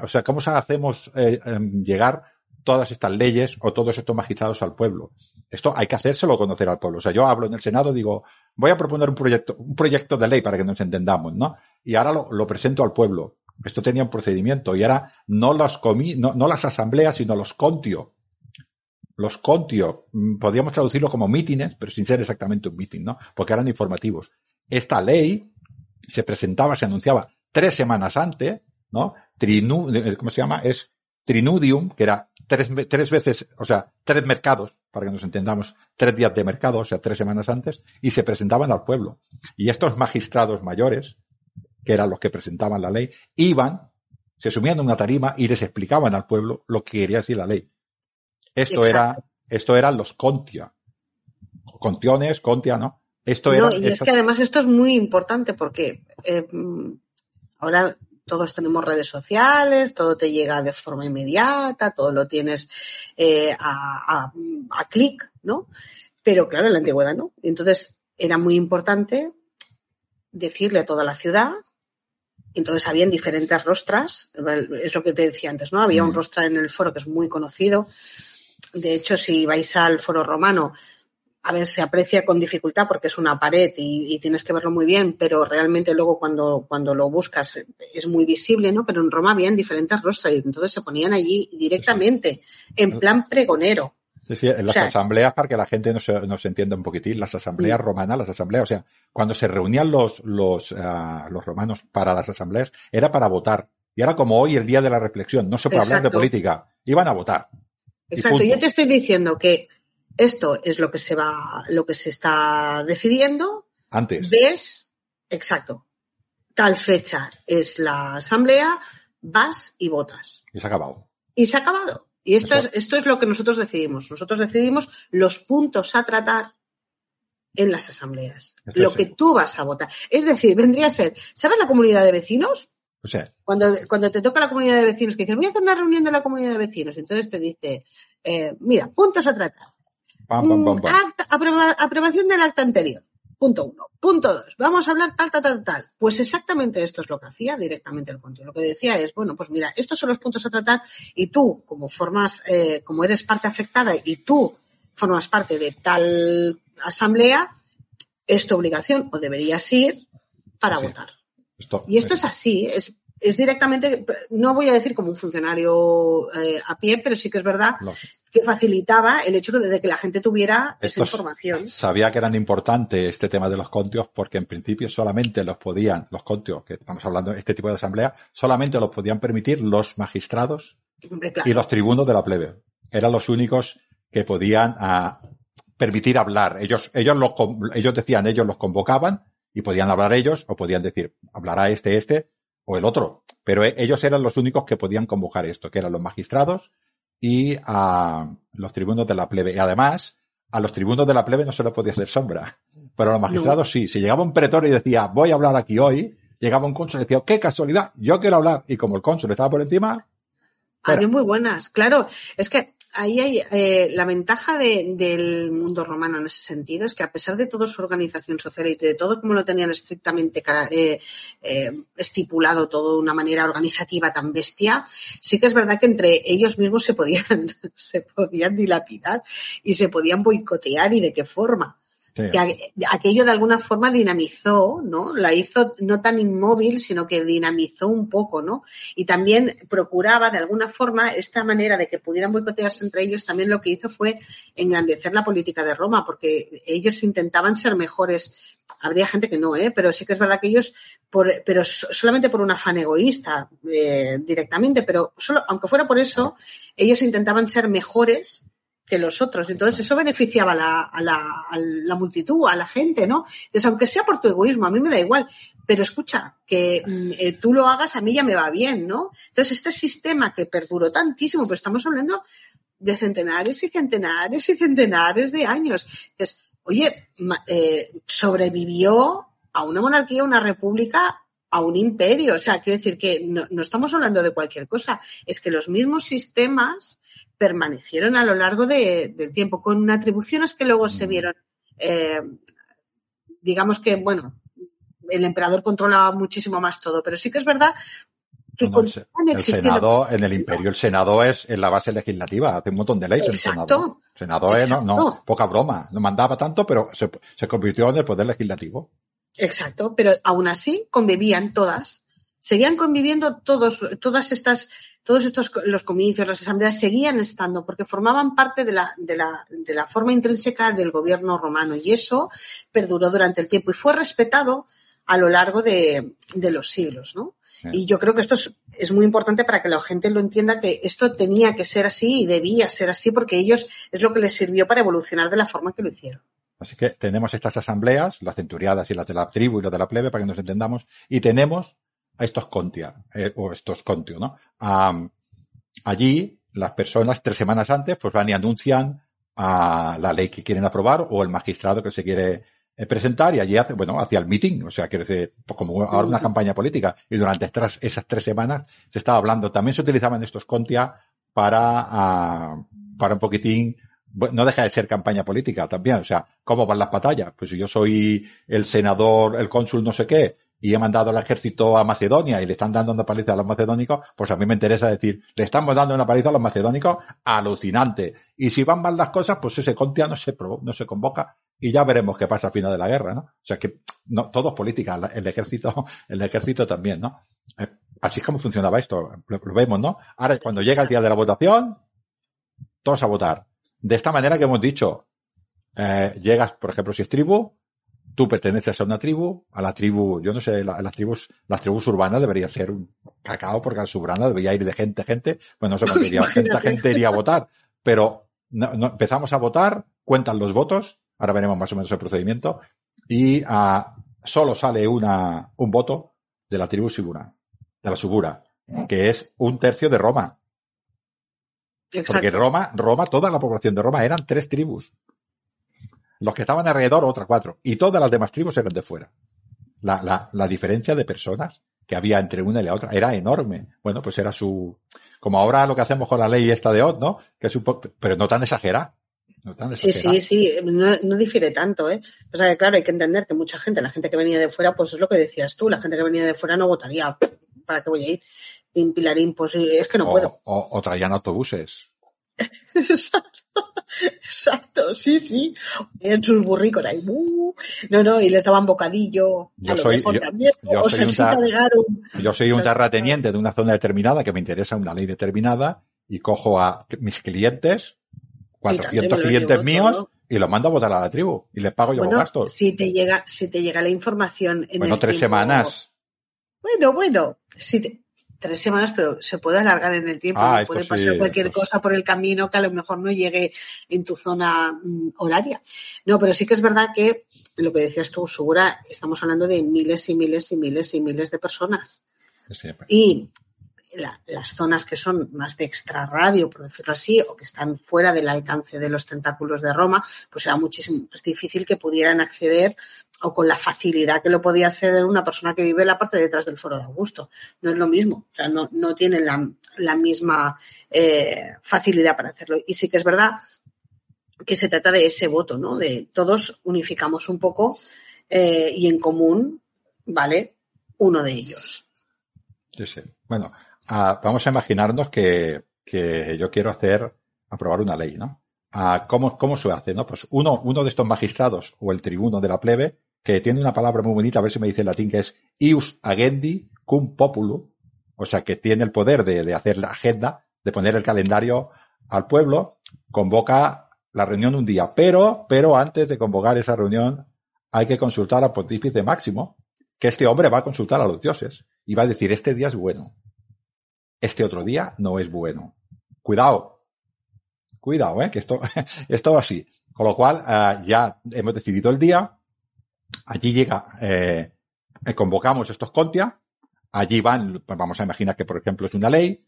o sea, cómo hacemos eh, em, llegar todas estas leyes o todos estos magistrados al pueblo? Esto hay que hacérselo conocer al pueblo. O sea, yo hablo en el Senado, digo, voy a proponer un proyecto, un proyecto de ley para que nos entendamos, ¿no? Y ahora lo, lo presento al pueblo. Esto tenía un procedimiento y ahora no las comí, no, no las asambleas, sino los contio los contio, mm, podríamos traducirlo como mítines, pero sin ser exactamente un mítin, ¿no? Porque eran informativos. Esta ley se presentaba, se anunciaba tres semanas antes, ¿no? Trinu, eh, ¿cómo se llama? Es Trinudium, que era tres, tres veces, o sea, tres mercados, para que nos entendamos, tres días de mercado, o sea, tres semanas antes, y se presentaban al pueblo. Y estos magistrados mayores, que eran los que presentaban la ley, iban, se sumían en una tarima y les explicaban al pueblo lo que quería decir la ley. Esto era, esto eran los contia. Contiones, contia, ¿no? Esto era. y es que además esto es muy importante porque eh, ahora todos tenemos redes sociales, todo te llega de forma inmediata, todo lo tienes eh, a, a, clic, ¿no? Pero claro, en la antigüedad no. Entonces era muy importante decirle a toda la ciudad. Entonces habían diferentes rostras, es lo que te decía antes, ¿no? Había un mm. rostra en el foro que es muy conocido, de hecho, si vais al foro romano, a ver, se aprecia con dificultad porque es una pared y, tienes que verlo muy bien, pero realmente luego cuando, cuando lo buscas es muy visible, ¿no? Pero en Roma habían diferentes rostros y entonces se ponían allí directamente, en plan pregonero. Sí, sí, en las asambleas, para que la gente nos, nos entienda un poquitín, las asambleas romanas, las asambleas, o sea, cuando se reunían los, los, uh, los romanos para las asambleas, era para votar. Y era como hoy el día de la reflexión, no se puede hablar de política, iban a votar. Exacto, yo te estoy diciendo que esto es lo que se va, lo que se está decidiendo. Antes. Ves, exacto. Tal fecha es la asamblea, vas y votas. Y se ha acabado. Y se ha acabado. Y esto es, esto es lo que nosotros decidimos. Nosotros decidimos los puntos a tratar en las asambleas. lo que tú vas a votar. Es decir, vendría a ser, ¿sabes la comunidad de vecinos? Cuando, cuando te toca la comunidad de vecinos, que dices, voy a hacer una reunión de la comunidad de vecinos, entonces te dice, eh, mira, puntos a tratar. Mm, aprobación del acta anterior. Punto uno. Punto dos. Vamos a hablar tal, tal, tal, tal. Pues exactamente esto es lo que hacía directamente el control. Lo que decía es, bueno, pues mira, estos son los puntos a tratar y tú, como formas, eh, como eres parte afectada y tú formas parte de tal asamblea, es tu obligación o deberías ir para votar y esto es así, es, es directamente, no voy a decir como un funcionario eh, a pie, pero sí que es verdad que facilitaba el hecho de que la gente tuviera esa información. Sabía que eran importantes este tema de los contios porque en principio solamente los podían, los contios, que estamos hablando de este tipo de asamblea, solamente los podían permitir los magistrados y los tribunos de la plebe. Eran los únicos que podían a, ah, permitir hablar. Ellos, ellos, los, ellos decían, ellos los convocaban y podían hablar ellos o podían decir, hablará este, este o el otro. Pero e, ellos eran los únicos que podían convocar esto, que eran los magistrados y a los tribunos de la plebe. Y además, a los tribunos de la plebe no se les podía hacer sombra. Pero a los magistrados sí. Si llegaba un pretor y decía, voy a hablar aquí hoy, llegaba un cónsul y decía, qué casualidad, yo quiero hablar. Y como el cónsul estaba por encima. Había muy buenas, claro. Es que ahí hay eh, la ventaja de, del mundo romano en ese sentido es que a pesar de toda su organización social y de todo como lo tenían estrictamente eh, eh, estipulado todo de una manera organizativa tan bestia, sí que es verdad que entre ellos mismos se podían se podían dilapidar y se podían boicotear y de qué forma. Que aquello de alguna forma dinamizó, ¿no? La hizo no tan inmóvil, sino que dinamizó un poco, ¿no? Y también procuraba de alguna forma esta manera de que pudieran boicotearse entre ellos, también lo que hizo fue engrandecer la política de Roma, porque ellos intentaban ser mejores. Habría gente que no, ¿eh? Pero sí que es verdad que ellos, por, pero solamente por un afán egoísta, eh, directamente, pero solo, aunque fuera por eso, ellos intentaban ser mejores que los otros. Entonces eso beneficiaba a la, a la, multitud, a la gente, ¿no? Entonces, aunque sea por tu egoísmo, a mí me da igual. Pero escucha, que mm, eh, tú lo hagas, a mí ya me va bien, ¿no? Entonces, este sistema que perduró tantísimo, pues estamos hablando de centenares y centenares y centenares de años. Entonces, oye, eh, sobrevivió a una monarquía, a una república, a un imperio. O sea, quiero decir que no estamos hablando de cualquier cosa. Es que los mismos sistemas permanecieron a lo largo de, del tiempo, con atribuciones que luego se vieron, eh, digamos que, bueno, el emperador controlaba muchísimo más todo, pero sí que es verdad que no, no, el, Senado, en el imperio, el Senado es en la base legislativa, hace un montón de leyes Exacto. el Senado. El Senado es, no, no, poca broma, no mandaba tanto, pero se, se convirtió en el poder legislativo. Exacto, pero aún así convivían todas. Seguían conviviendo todos, todas estas todos estos, los comicios, las asambleas seguían estando porque formaban parte de la, de la, de la forma intrínseca del gobierno romano y eso perduró durante el tiempo y fue respetado a lo largo de, de los siglos, ¿no? Sí. Y yo creo que esto es, es, muy importante para que la gente lo entienda que esto tenía que ser así y debía ser así porque ellos es lo que les sirvió para evolucionar de la forma que lo hicieron. Así que tenemos estas asambleas, las centuriadas y las de la tribu y las de la plebe, para que nos entendamos, y tenemos a estos contia, eh, o estos contio, ¿no? Um, allí, las personas tres semanas antes, pues van y anuncian a la ley que quieren aprobar o el magistrado que se quiere eh, presentar y allí hace, bueno, hacia el meeting, o sea, quiere decir, pues como ahora una campaña política. Y durante esas tres semanas se estaba hablando, también se utilizaban estos contia para, uh, para un poquitín, no deja de ser campaña política también, o sea, ¿cómo van las batallas? Pues si yo soy el senador, el cónsul no sé qué, y he mandado al ejército a Macedonia y le están dando una paliza a los macedónicos, pues a mí me interesa decir, le estamos dando una paliza a los macedónicos alucinante. Y si van mal las cosas, pues ese contia no se, no se convoca y ya veremos qué pasa al final de la guerra, ¿no? O sea que no, todo es política, el ejército, el ejército también, ¿no? Eh, así es como funcionaba esto, lo, lo vemos, ¿no? Ahora, cuando llega el día de la votación, todos a votar. De esta manera que hemos dicho, eh, llegas, por ejemplo, si es tribu, tú perteneces a una tribu, a la tribu, yo no sé, la, las tribus, las tribus urbanas debería ser un cacao porque la subrana debería ir de gente, gente, pues no sé cuánta gente, gente iría a votar, pero no, no, empezamos a votar, cuentan los votos, ahora veremos más o menos el procedimiento, y uh, solo sale una, un voto de la tribu Sigura, de la Subura, que es un tercio de Roma. Exacto. Porque Roma, Roma, toda la población de Roma eran tres tribus. Los que estaban alrededor, otras cuatro. Y todas las demás tribus eran de fuera. La, la, la diferencia de personas que había entre una y la otra era enorme. Bueno, pues era su, como ahora lo que hacemos con la ley esta de Ott, ¿no? Que es un poco, pero no tan exagerada. No tan sí, sí, sí, no, no, difiere tanto, ¿eh? O sea, claro, hay que entender que mucha gente, la gente que venía de fuera, pues es lo que decías tú, la gente que venía de fuera no votaría. ¿Para qué voy a ir? Pin, pilarín, pues es que no o, puedo. O, o traían autobuses. Exacto. Exacto, sí, sí. En sus burricos ahí. Uh, no, no, y les daban bocadillo. Yo a soy, yo, también, yo o soy un salsita de garum. Yo soy un terrateniente de una zona determinada que me interesa una ley determinada y cojo a mis clientes, 400 clientes míos, todo. y los mando a votar a la tribu y les pago yo bueno, los gastos. Si te llega, si te llega la información en Bueno, el tres tiempo... semanas. Bueno, bueno, si te, tres semanas, pero se puede alargar en el tiempo. Ah, puede sí, pasar cualquier esto cosa por el camino que a lo mejor no llegue en tu zona mm, horaria. No, pero sí que es verdad que lo que decías tú, Segura, estamos hablando de miles y miles y miles y miles de personas. Sí, y la, las zonas que son más de extrarradio, por decirlo así, o que están fuera del alcance de los tentáculos de Roma, pues era muchísimo más difícil que pudieran acceder o con la facilidad que lo podía acceder una persona que vive en la parte de detrás del foro de Augusto. No es lo mismo, o sea, no, no tienen la, misma eh, facilidad para hacerlo. Y sí que es verdad que se trata de ese voto, ¿no? De todos unificamos un poco eh, y en común, ¿vale? Uno de ellos. Sí, sí. Bueno, uh, vamos a imaginarnos que, que yo quiero hacer, aprobar una ley, ¿no? a cómo, cómo se hace, ¿no? Pues uno, uno de estos magistrados o el tribuno de la plebe, que tiene una palabra muy bonita, a ver si me dice en latín, que es ius agendi cum populo, o sea, que tiene el poder de, de hacer la agenda, de poner el calendario al pueblo, convoca la reunión un día, pero, pero antes de convocar esa reunión hay que consultar al pontífice máximo, que este hombre va a consultar a los dioses y va a decir, este día es bueno, este otro día no es bueno. Cuidado, cuidado, ¿eh? que esto, esto va así. Con lo cual, eh, ya hemos decidido el día, allí llega, eh, convocamos estos contia, allí van, pues vamos a imaginar que por ejemplo es una ley,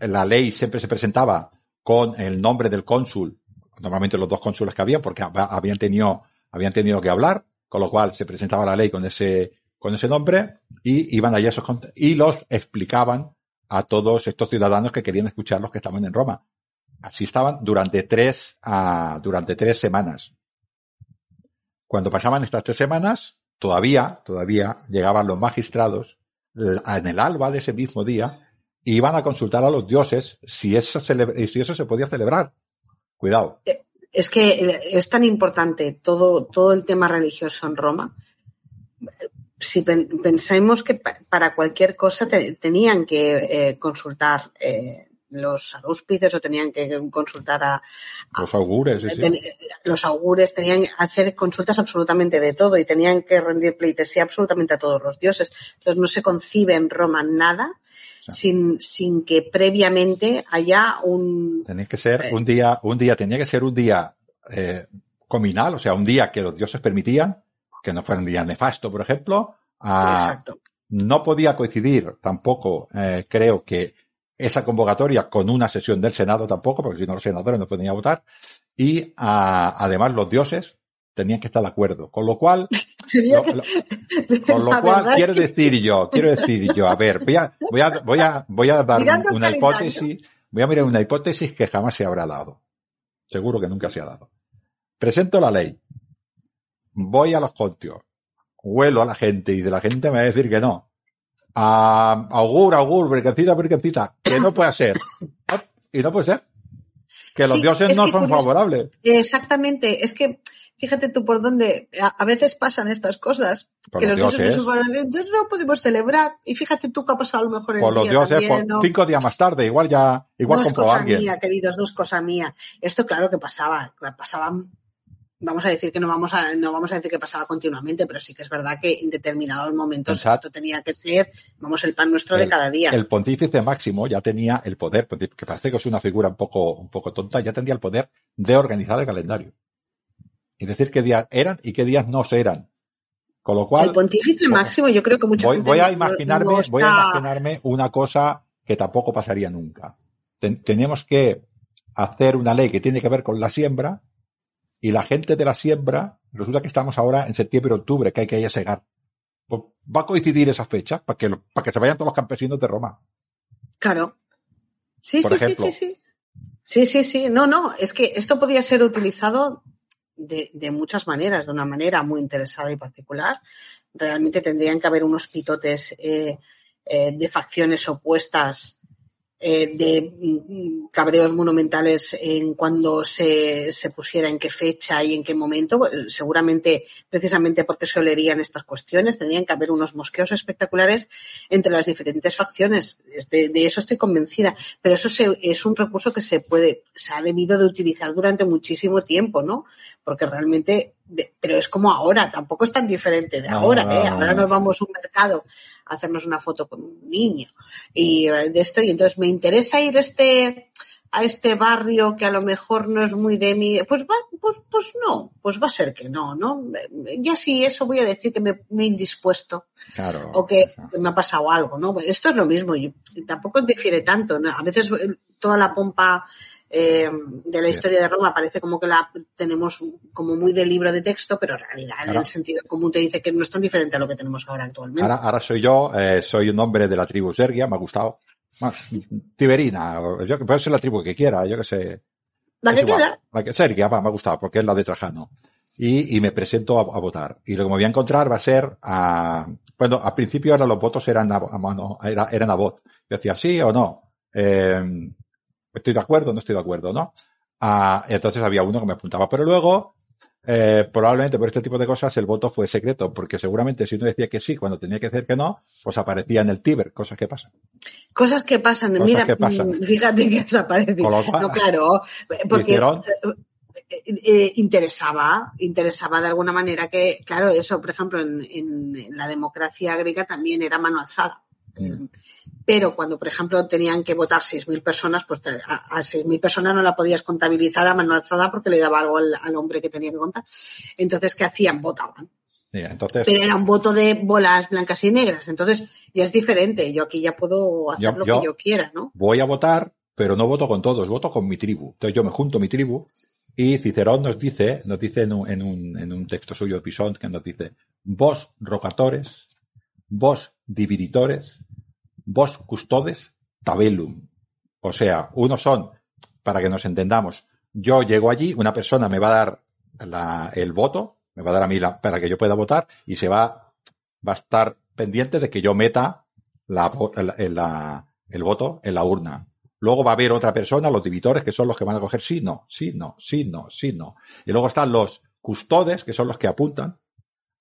la ley siempre se presentaba con el nombre del cónsul, normalmente los dos cónsules que había, porque habían tenido, habían tenido que hablar, con lo cual se presentaba la ley con ese, con ese nombre y iban allá esos y los explicaban a todos estos ciudadanos que querían escuchar los que estaban en Roma. Así estaban durante tres, uh, durante tres semanas. Cuando pasaban estas tres semanas, todavía, todavía llegaban los magistrados en el alba de ese mismo día y iban a consultar a los dioses si, esa si eso se podía celebrar. Cuidado. Eh, es que es tan importante todo, todo el tema religioso en Roma si pensemos que para cualquier cosa tenían que eh, consultar eh, los auspicios o tenían que consultar a, los augures, los augures tenían que hacer consultas absolutamente de todo y tenían que rendir pleitesía absolutamente a todos los dioses. Entonces no se concibe en Roma nada sin, sin que previamente haya un tenía que ser eh, un día un día tenía que ser un día eh, cominal, o sea, un día que los dioses permitían que no fuera un día nefasto, por ejemplo. Exacto. No podía coincidir tampoco, eh, creo que esa convocatoria con una sesión del Senado tampoco, porque si no los senadores no podían votar. Y además los dioses tenían que estar de acuerdo. Con lo cual, con lo cual quiero decir yo, quiero decir yo, a ver, voy a, voy a, voy a, voy a dar una hipótesis, voy a mirar una hipótesis que jamás se habrá dado. Seguro que nunca se ha dado. Presento la ley voy a los contios, huelo a la gente y de la gente me va a decir que no. A augur, augur, berquecita, berquecita, que no puede ser. Y no puede ser. Que los dioses no son favorables. Exactamente, es que fíjate tú por dónde a, veces pasan estas cosas que los, dioses, no son favorables, entonces no podemos celebrar y fíjate tú que ha pasado a lo mejor el por los dioses cinco días más tarde igual ya igual no es cosa mía queridos no es cosa mía esto claro que pasaba pasaba vamos a decir que no vamos a, no vamos a decir que pasaba continuamente, pero sí que es verdad que en determinados momentos esto tenía que ser, vamos, el pan nuestro de cada día. El pontífice máximo ya tenía el poder, que parece que es una figura un poco, un poco tonta, ya tenía el poder de organizar el calendario. Y decir qué días eran y qué días no se eran. Con lo cual. El pontífice máximo, yo creo que mucha voy, voy a imaginarme, voy a imaginarme una cosa que tampoco pasaría nunca. tenemos que hacer una ley que tiene que ver con la siembra, y la gente de la siembra, resulta que estamos ahora en septiembre octubre, que hay que ir a segar. Pues va a coincidir esa fecha para que, para que se vayan todos los campesinos de Roma. Claro. Sí, sí, sí, sí, sí. Sí, sí, sí. No, no, es que esto podía ser utilizado de, de, muchas maneras, de una manera muy interesada y particular. Realmente tendrían que haber unos pitotes eh, eh, de facciones opuestas eh, de mm, cabreos monumentales en cuando se, se, pusiera en qué fecha y en qué momento. Seguramente, precisamente porque se olerían estas cuestiones, tendrían que haber unos mosqueos espectaculares entre las diferentes facciones. De, de eso estoy convencida. Pero eso se, es un recurso que se puede, se ha debido de utilizar durante muchísimo tiempo, ¿no? Porque realmente, pero es como ahora, tampoco es tan diferente de ahora, ¿eh? Ahora nos vamos a un mercado hacernos una foto con un niño y eh, de esto y entonces me interesa ir este a este barrio que a lo mejor no es muy de mí, pues va, pues, pues no, pues va a ser que no, ¿no? Ya sí, eso voy a decir que me, he indispuesto. Claro, o que, me ha pasado algo, ¿no? Esto es lo mismo, y tampoco difiere tanto, ¿no? A veces eh, toda la pompa eh, de la historia de Roma parece como que la tenemos como muy de libro de texto, pero en realidad en el sentido común te dice que no es tan diferente a lo que tenemos ahora actualmente. Ahora, ahora soy yo, eh, soy un hombre de la tribu Sergia, me ha gustado. Tiberina, yo que puede ser la tribu que quiera, yo que sé. La que quiera. La que, Sergia, va, me ha gustado, porque es la de Trajano. Y, y me presento a, votar. Y lo que me voy a encontrar va a ser a, bueno, al principio ahora los votos eran a, mano, era, eran a voz. Yo decía sí o no. Eh, estoy de acuerdo, no estoy de acuerdo, ¿no? Ah, entonces había uno que me apuntaba, pero luego, eh, probablemente por este tipo de cosas el voto fue secreto, porque seguramente si uno decía que sí cuando tenía que decir que no, pues aparecía en el Tiber, cosas que pasan. Cosas que pasan, Cosas mira, que pasan. mm, fíjate que has aparecido. No, claro, porque Hicieron- eh, eh, interesaba, interesaba de alguna manera que, claro, eso, por ejemplo, en, en la democracia griega también era mano alzada. Mm. Pero cuando, por ejemplo, tenían que votar 6.000 personas, pues a, a 6.000 personas no la podías contabilizar a mano alzada porque le daba algo al, al hombre que tenía que contar. Entonces, ¿qué hacían? Votaban. Entonces, Pero era un voto de bolas blancas y negras. Entonces, ya es diferente. Yo aquí ya puedo hacer Yo- lo yo- que yo quiera, ¿no? voy a votar, pero no voto con todos, voto con mi tribu. Entonces yo me junto a mi tribu y Cicerón nos dice, nos dice en un, en un, en un texto suyo, Pisón, que nos dice, vos rocatores, vos dividitores, vos custodes tabellum. O sea, unos son, para que nos entendamos, yo llego allí, una persona me va a dar el voto, me va a dar a mí la, para que yo pueda votar y se va, a estar pendiente de que yo meta el, voto en la urna. Luego va a haber otra persona, los dividores, que son los que van a coger sí, no, sí, no, sí, no, sí, no. Y luego están los custodes, que son los que apuntan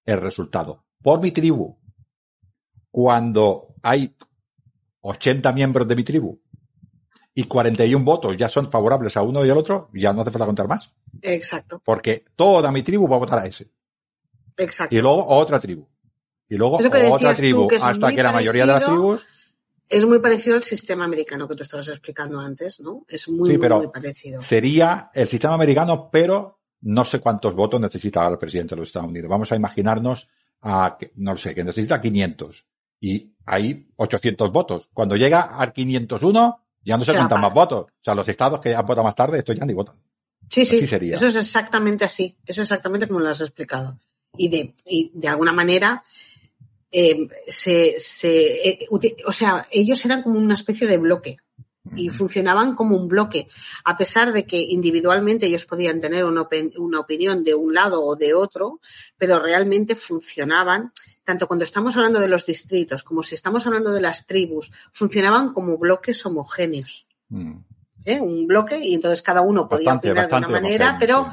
el resultado. Por mi tribu, cuando hay 80 miembros de mi tribu y 41 votos ya son favorables a uno y al otro, ya no hace falta contar más. Exacto, Porque toda mi tribu va a votar a ese. exacto. Y luego otra tribu. Y luego otra tú, tribu, que hasta que la mayoría de las tribus Es muy parecido al sistema americano que tú estabas explicando antes, ¿no? Es muy, Sí, muy, pero muy parecido. sería el sistema americano, pero no sé cuántos votos necesita el presidente de los Estados Unidos. Vamos a imaginarnos a, no sé, que necesita 500 y hay 800 votos. Cuando llega al 501, ya no se Se cuentan más votos. O sea, los estados que han votado más tarde, estos ya ni votan. Sí, sí, así sería. eso es exactamente así, es exactamente como lo has explicado. Y de, y de alguna manera, eh, se, se, eh, o sea, ellos eran como una especie de bloque y funcionaban como un bloque, a pesar de que individualmente ellos podían tener una, opi- una opinión de un lado o de otro, pero realmente funcionaban, tanto cuando estamos hablando de los distritos como si estamos hablando de las tribus, funcionaban como bloques homogéneos. Mm. ¿eh? un bloque y entonces cada uno podía Bastante, opinar de una manera, pero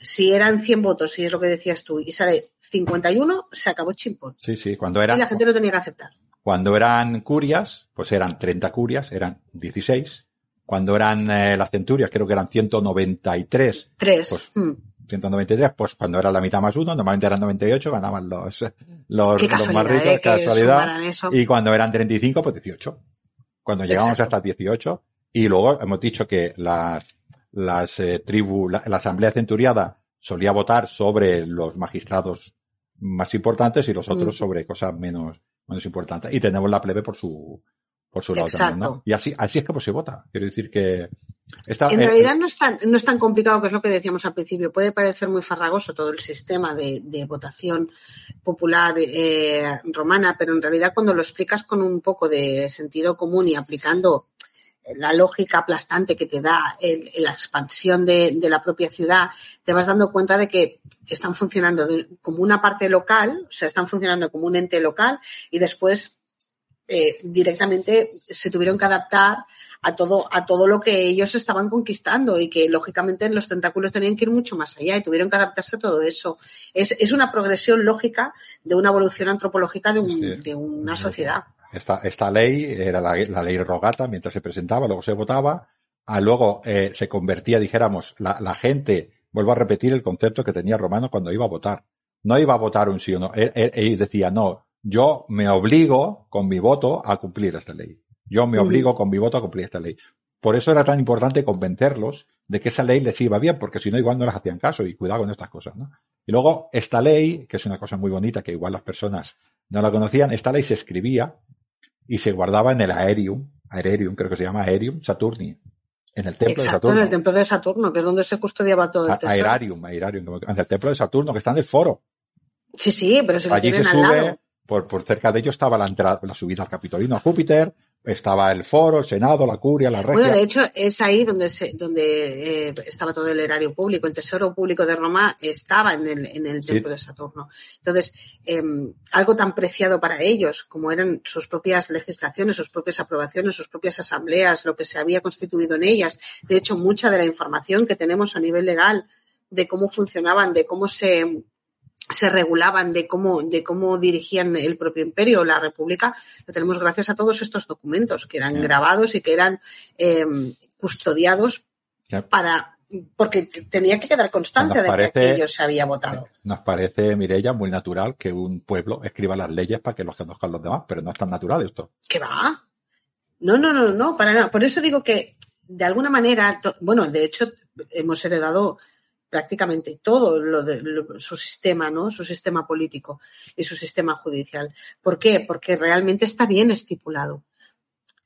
si eran 100 votos, y es lo que decías tú, y sale 51, se acabó chimpón. Sí, sí, cuando Y era, la gente lo tenía que aceptar. cuando eran curias, pues eran 30 curias, eran 16. Cuando eran eh, las centurias, creo que eran 193 Tres. Pues, Mm. 193, pues cuando era la mitad más uno, normalmente eran 98, ganaban los, los, los más ricos, ¿eh? casualidad. Y cuando eran 35, pues 18. Cuando llegamos Exacto. hasta 18. Y luego hemos dicho que las, las eh, tribus, la, la asamblea centuriada solía votar sobre los magistrados más importantes y los otros Mm. sobre cosas menos, menos importantes. Y tenemos la plebe por su, por su lado también, ¿no? Exacto. Y así, así es como se vota. Quiero decir que esta, En eh, realidad no es, tan, no es tan complicado, que es lo que decíamos al principio. Puede parecer muy farragoso todo el sistema de, de votación popular eh, romana, pero en realidad cuando lo explicas con un poco de sentido común y aplicando la lógica aplastante que te da el- la expansión de, de la propia ciudad, te vas dando cuenta de que están funcionando de- como una parte local, o sea, están funcionando como un ente local y después eh, directamente se tuvieron que adaptar a todo, a todo lo que ellos estaban conquistando y que lógicamente los tentáculos tenían que ir mucho más allá y tuvieron que adaptarse a todo eso. Es, es una progresión lógica de una evolución antropológica de, un- Sí. de una sociedad. Esta, esta ley era la, la ley rogata mientras se presentaba, luego se votaba, ah, luego eh, se convertía, dijéramos, la, la gente, vuelvo a repetir el concepto que tenía Romano cuando iba a votar. No iba a votar un sí o no. Él, él- él decía, no, yo me obligo con mi voto a cumplir esta ley. Yo me obligo con mi voto a cumplir esta ley. Por eso era tan importante convencerlos de que esa ley les iba bien, porque si no, igual no les hacían caso y cuidado con estas cosas, ¿no? Y luego, esta ley, que es una cosa muy bonita, que igual las personas no la conocían, esta ley se escribía y se guardaba en el Aerium, Aerium creo que se llama Aerium Saturni, en el templo Exacto, de en Saturno. el templo de Saturno, que es donde se custodiaba todo el tesoro. Aerarium, Aerarium, en el templo de Saturno, que está en el foro. Sí, sí, pero si lo Allí se tienen al lado. Por, por cerca de ello estaba la entrada, la subida al Capitolino a Júpiter, estaba el foro, el senado, la curia, la regia. Bueno, de hecho, es ahí donde se, donde eh, estaba todo el erario público. El tesoro público de Roma estaba en el, en el templo de Saturno. Entonces, eh, algo tan preciado para ellos como eran sus propias legislaciones, sus propias aprobaciones, sus propias asambleas, lo que se había constituido en ellas. De hecho, mucha de la información que tenemos a nivel legal de cómo funcionaban, de cómo se se regulaban de cómo, de cómo dirigían el propio imperio o la república, lo tenemos gracias a todos estos documentos que eran grabados y que eran eh, custodiados para, porque tenía que quedar constancia de que aquello se había votado. Nos parece, Mireya, muy natural que un pueblo escriba las leyes para que los conozcan los demás, pero no es tan natural esto. ¿Qué va? No, no, no, no, para nada. Por eso digo que, de alguna manera, bueno, de hecho, hemos heredado prácticamente todo lo de, su sistema, ¿no? Su sistema político y su sistema judicial. ¿Por qué? Porque realmente está bien estipulado.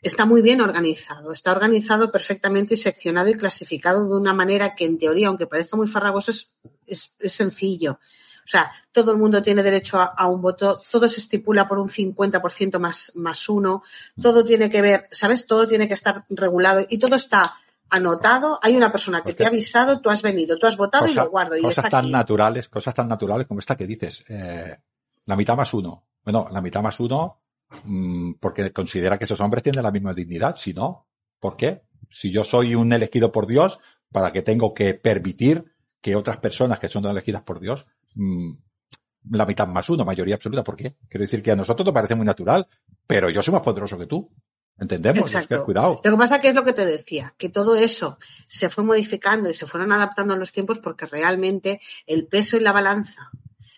Está muy bien organizado, está organizado perfectamente y seccionado y clasificado de una manera que en teoría, aunque parezca muy farragoso, es, es, sencillo. O sea, todo el mundo tiene derecho a, a, un voto, todo se estipula por un 50% más, más uno, todo tiene que ver, ¿sabes? Todo tiene que estar regulado y todo está anotado, hay una persona que te ha avisado, tú has venido, tú has votado y lo guardo. Y cosas tan naturales, cosas tan naturales como esta que dices, eh, la mitad más uno. Bueno, la mitad más uno, mmm, porque considera que esos hombres tienen la misma dignidad, si no, ¿por qué? Si yo soy un elegido por Dios, ¿para qué tengo que permitir que otras personas que son elegidas por Dios, mmm, la mitad más uno, mayoría absoluta, ¿por qué? Quiero decir que a nosotros nos parece muy natural, pero yo soy más poderoso que tú. Entendemos, Exacto. cuidado. Lo que pasa que es lo que te decía, que todo eso se fue modificando y se fueron adaptando a los tiempos porque realmente el peso y la balanza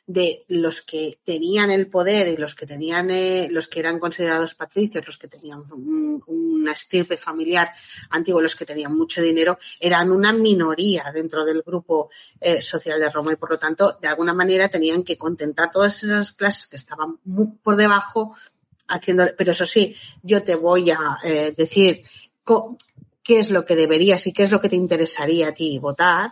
de los que tenían el poder y los que tenían, eh, los que eran considerados patricios, los que tenían un, una estirpe familiar antiguo, los que tenían mucho dinero, eran una minoría dentro del grupo eh, social de Roma y por lo tanto, de alguna manera tenían que contentar todas esas clases que estaban muy por debajo haciendo, pero eso sí, yo te voy a eh, decir qué es lo que deberías y qué es lo que te interesaría a ti votar.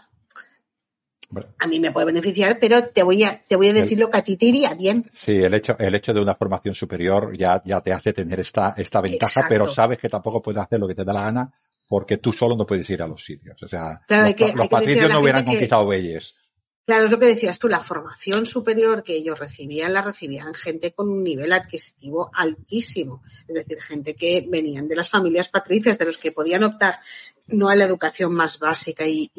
A mí me puede beneficiar, pero te voy a, te voy a decir lo que a ti te iría bien. Sí, el hecho, el hecho de una formación superior ya, ya te hace tener esta, esta ventaja, pero sabes que tampoco puedes hacer lo que te da la gana porque tú solo no puedes ir a los sitios. O sea, los, que, los patricios no hubieran conquistado Belles. Claro, es lo que decías tú, la formación superior que ellos recibían la recibían gente con un nivel adquisitivo altísimo, es decir, gente que venían de las familias patricias, de los que podían optar no a la educación más básica y,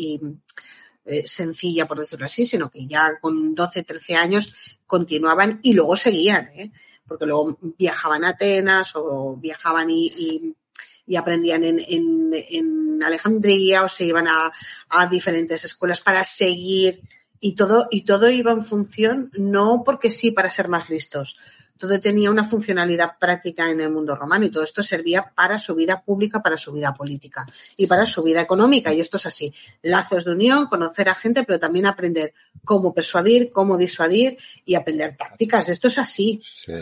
eh, sencilla, por decirlo así, sino que ya con 12, 13 años continuaban y luego seguían, ¿eh? porque luego viajaban a Atenas o viajaban y, aprendían en, en, en, Alejandría o se iban a diferentes escuelas para seguir y todo, y todo iba en función, no porque sí para ser más listos. Todo tenía una funcionalidad práctica en el mundo romano y todo esto servía para su vida pública, para su vida política y para su vida económica. Y esto es así. Lazos de unión, conocer a gente, pero también aprender cómo persuadir, cómo disuadir y aprender tácticas. Esto es así. Sí,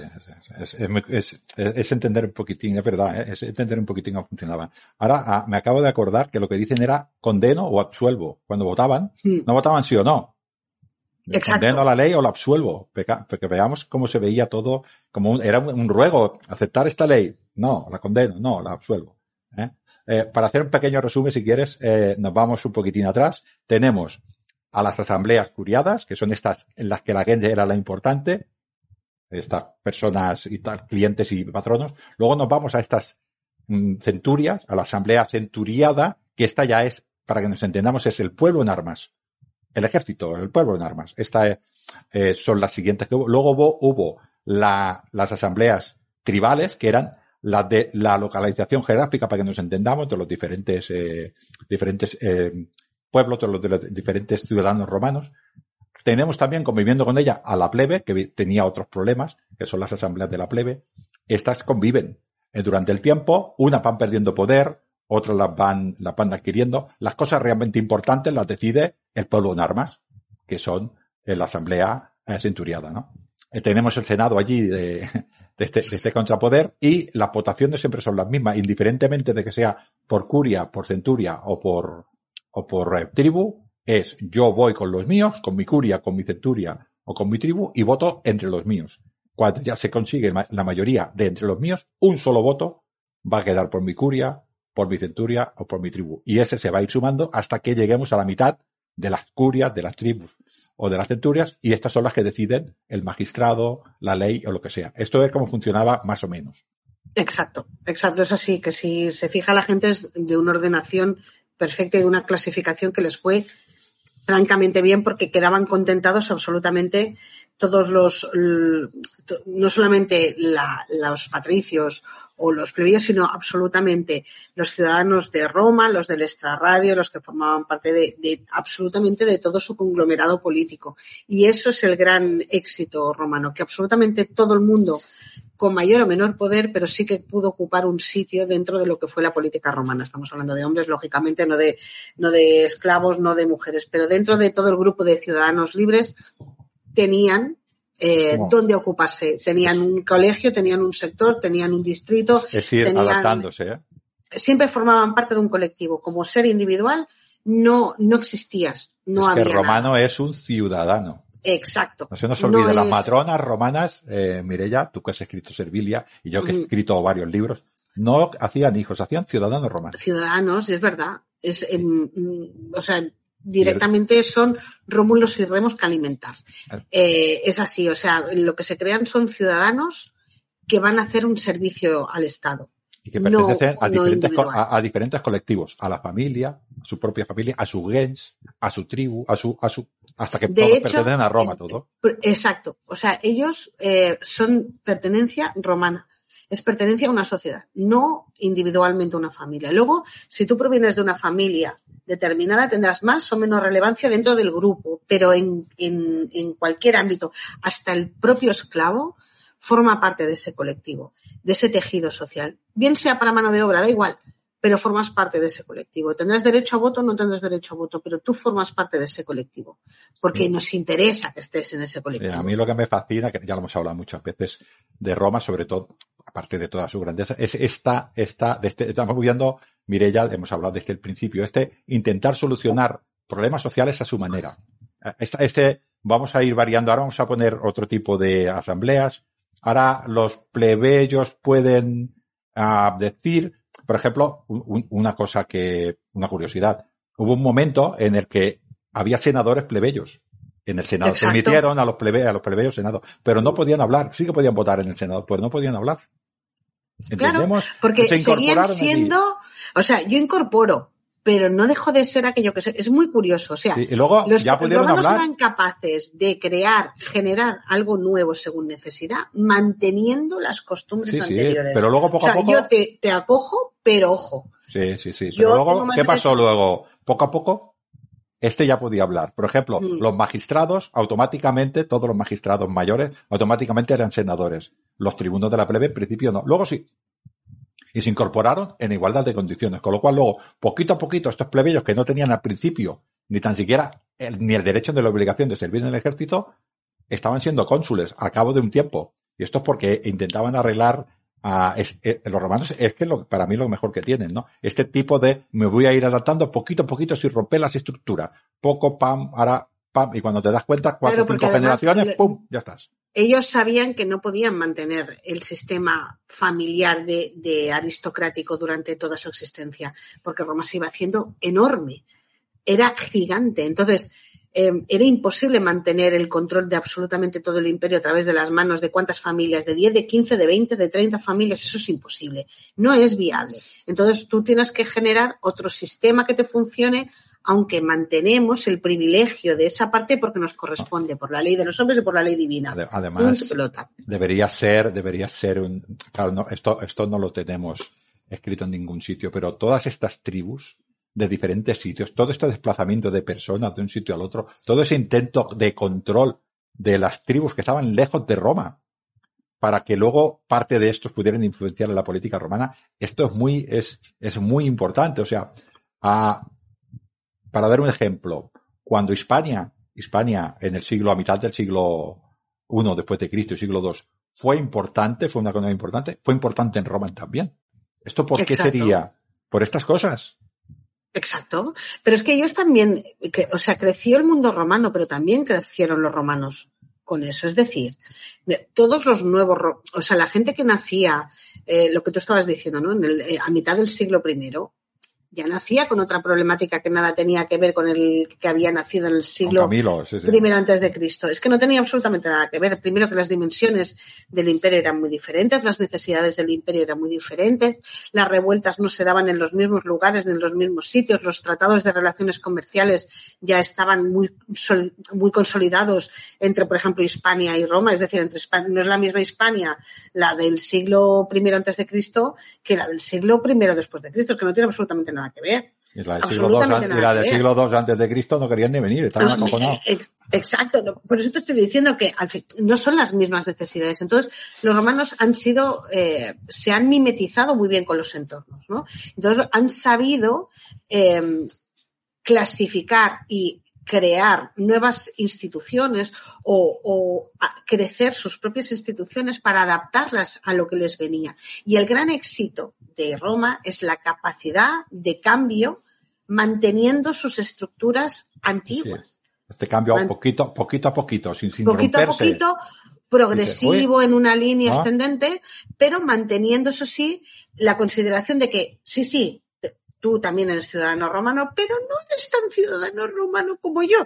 es, es, es, entender un poquitín, es verdad, ¿eh? es entender un poquitín cómo funcionaba. Ahora ah, me acabo de acordar que lo que dicen era condeno o absuelvo. Cuando votaban, no votaban sí o no, Condeno la ley o la absuelvo, porque veamos cómo se veía todo, como un, era un, ruego, aceptar esta ley, no, la condeno, no, la absuelvo. ¿eh? Eh, para hacer un pequeño resumen, si quieres, eh, nos vamos un poquitín atrás. Tenemos a las asambleas curiadas, que son estas en las que la gente era la importante, estas personas y tal, clientes y patronos. Luego nos vamos a estas mm, centurias, a la asamblea centuriada, que esta ya es, para que nos entendamos, es el pueblo en armas el ejército, el pueblo en armas. Estas eh, son las siguientes que hubo. Luego hubo, hubo la, las asambleas tribales, que eran las de la localización geográfica, para que nos entendamos, de los diferentes, eh, diferentes eh, pueblos, de los, de los diferentes ciudadanos romanos. Tenemos también conviviendo con ella a la plebe, que tenía otros problemas, que son las asambleas de la plebe. Estas conviven. Durante el tiempo, unas van perdiendo poder, otras las van, las van adquiriendo. Las cosas realmente importantes las decide el pueblo en armas, que son la asamblea eh, centuriada, ¿no? Eh, tenemos el Senado allí de, de, este, de, este, contrapoder y las votaciones siempre son las mismas, indiferentemente de que sea por curia, por centuria o por, o por eh, tribu, es yo voy con los míos, con mi curia, con mi centuria o con mi tribu y voto entre los míos. Cuando ya se consigue la mayoría de entre los míos, un solo voto va a quedar por mi curia, por mi centuria o por mi tribu. Y ese se va a ir sumando hasta que lleguemos a la mitad de las curias, de las tribus o de las centurias, y estas son las que deciden el magistrado, la ley o lo que sea. Esto es como funcionaba más o menos. Exacto, exacto, es así, que si se fija la gente es de una ordenación perfecta y de una clasificación que les fue francamente bien porque quedaban contentados absolutamente todos los, no solamente la, los patricios o los plebeyos, sino absolutamente los ciudadanos de Roma, los del extrarradio, los que formaban parte de, de, absolutamente de todo su conglomerado político. Y eso es el gran éxito romano, que absolutamente todo el mundo con mayor o menor poder, pero sí que pudo ocupar un sitio dentro de lo que fue la política romana. Estamos hablando de hombres, lógicamente, no de, no de esclavos, no de mujeres, pero dentro de todo el grupo de ciudadanos libres tenían eh, dónde ocuparse. Tenían un colegio, tenían un sector, tenían un distrito. Es ir tenían, adaptándose, ¿eh? Siempre formaban parte de un colectivo. Como ser individual, no, no existías. No es había que el romano nada. es un ciudadano. Exacto. No se nos olvide, No las es- matronas romanas, eh, Mirella, tú que has escrito Servilia y yo que he escrito varios libros, no hacían hijos, hacían ciudadanos romanos. ciudadanos, es verdad. Es, en- mm, o sea, directamente son rómulos y remos que alimentar. Claro. Eh, es así, o sea, lo que se crean son ciudadanos que van a hacer un servicio al Estado. Y que No- pertenecen a, no diferentes, co- individual. a, a diferentes colectivos, a la familia, a su propia familia, a su gens, a su tribu, a su, a su, hasta que De todos hecho, pertenecen a Roma, todo. Exacto. O sea, ellos eh, son pertenencia romana. Es pertenencia a una sociedad, no individualmente a una familia. Luego, si tú provienes de una familia determinada, tendrás más o menos relevancia dentro del grupo, pero en, en, en cualquier ámbito, hasta el propio esclavo forma parte de ese colectivo, de ese tejido social. Bien sea para mano de obra, da igual, pero formas parte de ese colectivo. Tendrás derecho a voto o no tendrás derecho a voto, pero tú formas parte de ese colectivo, porque Sí. nos interesa que estés en ese Sí, colectivo. a mí lo que me fascina, que ya lo hemos hablado muchas veces, de Roma, sobre todo, aparte de toda su grandeza, es esta, esta, de este, estamos viendo, Mirella, hemos hablado desde el principio, este intentar solucionar problemas sociales a su manera. Esta- este, vamos a ir variando, ahora vamos a poner otro tipo de asambleas, ahora los plebeyos pueden ah, decir, por ejemplo, un- un- una cosa que, una curiosidad, hubo un momento en el que había senadores plebeyos en el Senado. Exacto. Permitieron a los plebeyos, a los plebeyos Senado, pero no podían hablar. Sí que podían votar en el Senado, pero no podían hablar. Claro. Porque Se seguían allí. siendo, o sea, yo incorporo, pero no dejo de ser aquello que soy. Es muy curioso. O sea, Sí, y luego los ya pudieron romanos hablar. eran capaces de crear, generar algo nuevo según necesidad, manteniendo las costumbres Sí, sí, anteriores. pero luego poco o a sea, poco. yo te, te acojo, pero ojo. Sí, sí, sí. Yo Pero luego, ¿qué pasó luego? Poco a poco, este ya podía hablar. Por ejemplo, Mm. los magistrados, automáticamente, todos los magistrados mayores, automáticamente eran senadores. Los tribunos de la plebe, en principio no. Luego sí. Y se incorporaron en igualdad de condiciones. Con lo cual, luego, poquito a poquito, estos plebeyos que no tenían al principio ni tan siquiera el- ni el derecho ni la obligación de servir en el ejército, estaban siendo cónsules al cabo de un tiempo. Y esto es porque intentaban arreglar a es- eh, los romanos, es que lo, para mí lo mejor que tienen, ¿no? Este tipo de me voy a ir adaptando poquito a poquito sin romper las estructuras. Poco, pam, ahora, pam, y cuando te das cuenta, cuatro o cinco además generaciones, pum, ya estás. Ellos sabían que no podían mantener el sistema familiar de, de aristocrático durante toda su existencia, porque Roma se iba haciendo enorme, era gigante. Entonces, eh, era imposible mantener el control de absolutamente todo el imperio a través de las manos de cuántas familias, de 10, de 15, de 20, de 30 familias, eso es imposible. No es viable. Entonces, tú tienes que generar otro sistema que te funcione aunque mantenemos el privilegio de esa parte porque nos corresponde por la ley de los hombres y por la ley divina. Además, pelota. debería ser, debería ser un, claro, no, esto, esto no lo tenemos escrito en ningún sitio, pero todas estas tribus de diferentes sitios, todo este desplazamiento de personas de un sitio al otro, todo ese intento de control de las tribus que estaban lejos de Roma, para que luego parte de estos pudieran influenciar en la política romana, esto es muy, es, es muy importante. O sea, a, para dar un ejemplo, cuando Hispania, Hispania en el siglo, a mitad del siglo I después de Cristo siglo II, fue importante, fue una economía importante, fue importante en Roma también. ¿Esto por qué sería? Por estas cosas. Exacto. Pero es que ellos también, que, o sea, creció el mundo romano, pero también crecieron los romanos con eso. Es decir, todos los nuevos, o sea, la gente que nacía, eh, lo que tú estabas diciendo, ¿no? En el, eh, a mitad del siglo primero, ya nacía con otra problemática que nada tenía que ver con el que había nacido en el siglo Camilo, sí, sí. primero antes de Cristo. Es que no tenía absolutamente nada que ver. Primero que las dimensiones del imperio eran muy diferentes, las necesidades del imperio eran muy diferentes, las revueltas no se daban en los mismos lugares ni en los mismos sitios, los tratados de relaciones comerciales ya estaban muy, muy consolidados entre, por ejemplo, Hispania y Roma, es decir, entre no es la misma Hispania la del siglo primero antes de Cristo que la del siglo primero después de Cristo, que no tiene absolutamente nada que ver. Y la del siglo II, Absolutamente y nada la que del ver. siglo II antes de Cristo no querían ni venir, estaban acojonados. ex- Exacto, por eso te estoy diciendo que no son las mismas necesidades. Entonces, los romanos han sido, eh, se han mimetizado muy bien con los entornos, ¿no? Entonces, han sabido eh, clasificar y crear nuevas instituciones o, crecer sus propias instituciones para adaptarlas a lo que les venía. Y el gran éxito de Roma es la capacidad de cambio manteniendo sus estructuras antiguas Este cambio Man- poquito, poquito a poquito, sin, sin poquito a poquito, progresivo en una línea ¿no? ascendente, pero manteniendo, eso sí, la consideración de que, sí, sí, tú también eres ciudadano romano, pero no eres tan ciudadano romano como yo.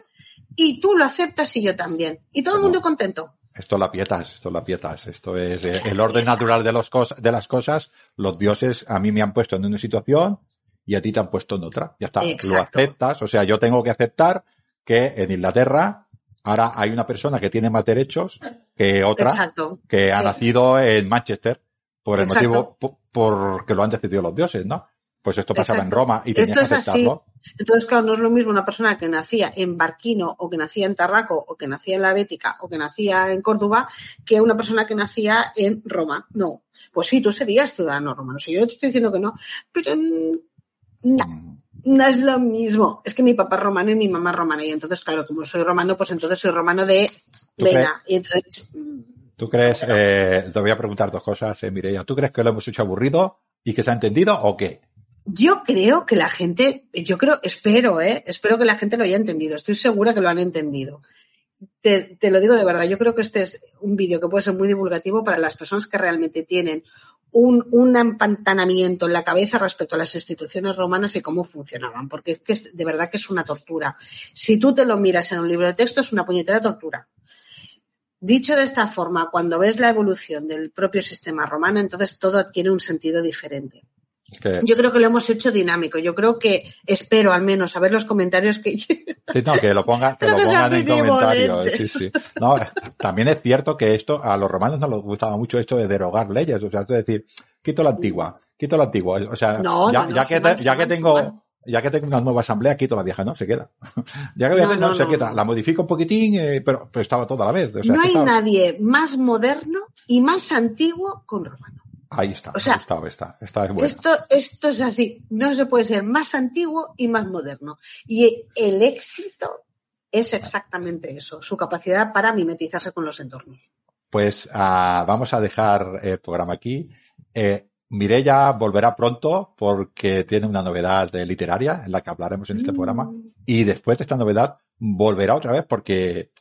Y tú lo aceptas y yo también. Y todo el mundo contento. Esto es la pietas, esto es la pietas, esto es eh, el orden natural de, los cos- de las cosas. Los dioses a mí me han puesto en una situación y a ti te han puesto en otra. Ya está, lo aceptas. O sea, yo tengo que aceptar que en Inglaterra ahora hay una persona que tiene más derechos que otra Exacto. que ha nacido en Manchester por el Exacto. motivo po- porque lo han decidido los dioses, ¿no? Pues esto pasaba en. Roma y tenías Esto que es así. aceptarlo. Entonces, claro, no es lo mismo una persona que nacía en Barquino o que nacía en Tarraco o que nacía en la Bética o que nacía en Córdoba que una persona que nacía en Roma. No. Pues sí, tú serías ciudadano romano. Si yo no te estoy diciendo que no, pero mm, no, Mm. no es lo mismo. Es que mi papá es romano y mi mamá es romana. Y entonces, claro, como soy romano, pues entonces soy romano de ¿Tú vena. Y entonces, ¿Tú crees, eh, te voy a preguntar dos cosas, eh, Mireia. ¿Tú crees que lo hemos hecho aburrido y que se ha entendido o qué? Yo creo que la gente, yo creo, espero, ¿eh? Espero que la gente lo haya entendido. Estoy segura que lo han entendido. Te, lo digo de verdad. Yo creo que este es un vídeo que puede ser muy divulgativo para las personas que realmente tienen un, un empantanamiento en la cabeza respecto a las instituciones romanas y cómo funcionaban. Porque es que es, de verdad que es una tortura. Si tú te lo miras en un libro de texto, es una puñetera tortura. Dicho de esta forma, cuando ves la evolución del propio sistema romano, entonces todo adquiere un sentido diferente. Que, Yo creo que lo hemos hecho dinámico. Yo creo que espero al menos a ver los comentarios que sí, no, que lo, ponga, que lo que pongan en benevolente. comentarios. Sí, sí. No, también es cierto que esto, a los romanos no les gustaba mucho esto de derogar leyes. O sea, es decir, quito la antigua, quito la antigua. O sea, No, ya, no, que, van, ya que tengo, van. ya que tengo una nueva asamblea, quito la vieja, ¿no? Se queda. ya que voy a No, hacer, no, no, se queda. La modifico un poquitín, eh, pero, pero estaba toda la vez. O sea, no que hay estaba- nadie más moderno y más antiguo con romano. Ahí está, o sea, ahí está, está, está es bueno. Esto, esto es así. No se puede ser más antiguo y más moderno. Y el éxito es exactamente eso, su capacidad para mimetizarse con los entornos. Pues ah, vamos a dejar el programa aquí. Eh, Mireya volverá pronto porque tiene una novedad literaria en la que hablaremos en este programa. Y después de esta novedad volverá otra vez porque,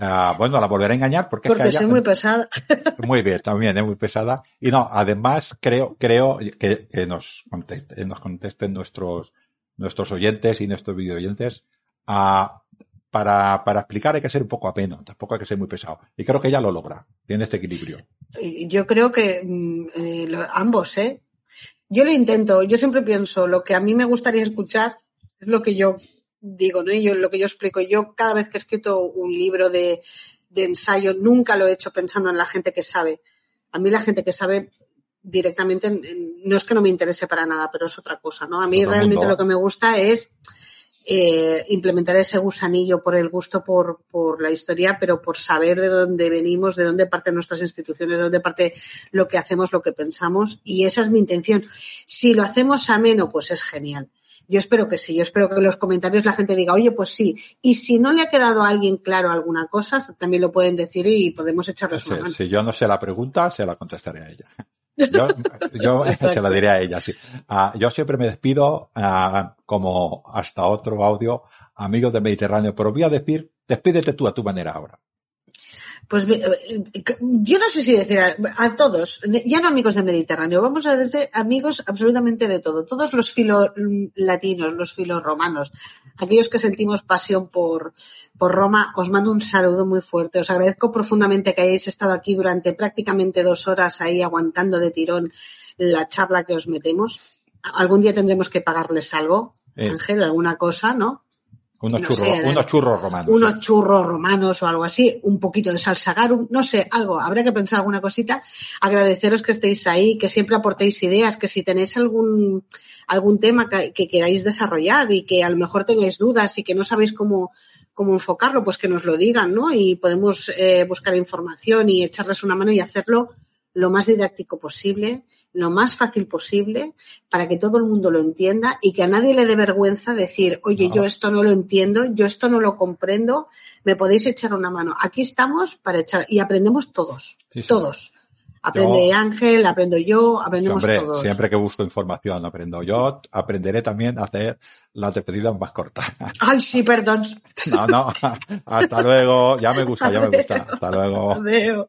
ah, bueno, la volverá a engañar porque, Porque es que soy muy pesada. muy bien, también es muy pesada. Y no, además creo, creo que, que nos, conteste- nos contesten nuestros, nuestros oyentes y nuestros video oyentes. ah, para, para explicar hay que ser un poco apeno, tampoco hay que ser muy pesado. Y creo que ella lo logra. Tiene este equilibrio. Yo creo que mm, eh, ambos, ¿eh? Yo lo intento, yo siempre pienso, lo que a mí me gustaría escuchar es lo que yo digo, ¿no? Y yo, lo que yo explico. Yo cada vez que he escrito un libro de, de ensayo, nunca lo he hecho pensando en la gente que sabe. A mí la gente que sabe directamente, en- en- no es que no me interese para nada, pero es otra cosa, ¿no? A mí realmente lo que me gusta es eh, implementar ese gusanillo por el gusto por, por la historia, pero por saber de dónde venimos, de dónde parten nuestras instituciones, de dónde parte lo que hacemos, lo que pensamos. Y esa es mi intención. Si lo hacemos ameno, pues es genial. Yo espero que sí, yo espero que en los comentarios la gente diga, oye, pues sí. Y si no le ha quedado a alguien claro alguna cosa, también lo pueden decir y podemos echarles una Si, mano. si yo no sé la pregunta, se la contestaré a ella. Yo, yo se la diré a ella, sí. Ah, yo siempre me despido, ah, como hasta otro audio, amigos del Mediterráneo, pero voy a decir, despídete tú a tu manera ahora. Pues yo no sé si decir a, todos, ya no amigos de Mediterráneo, vamos a decir amigos absolutamente de todo, todos los filos latinos, los filos romanos, aquellos que sentimos pasión por, por Roma, os mando un saludo muy fuerte. Os agradezco profundamente que hayáis estado aquí durante prácticamente dos horas ahí aguantando de tirón la charla que os metemos. Algún día tendremos que pagarles algo, Ángel, alguna cosa, ¿no? Unos, churros, romanos. Unos churros romanos o algo así, un poquito de salsa garum, no sé, algo, habría que pensar alguna cosita. Agradeceros que estéis ahí, que siempre aportéis ideas, que si tenéis algún, algún tema que, queráis desarrollar y que a lo mejor tengáis dudas y que no sabéis cómo, cómo enfocarlo, pues que nos lo digan, ¿no? Y podemos eh, buscar información y echarles una mano y hacerlo lo más didáctico posible lo más fácil posible para que todo el mundo lo entienda y que a nadie le dé vergüenza decir, oye, yo esto no lo entiendo, yo esto no lo comprendo, me podéis echar una mano. Aquí estamos para echar y aprendemos todos, todos. Aprende Ángel, aprendo yo, aprendemos todos. Siempre que busco información aprendo yo, aprenderé también a hacer las despedidas más cortas. Ay, sí, perdón. No, no, hasta luego, ya me gusta, ya me gusta. Hasta luego. Adiós.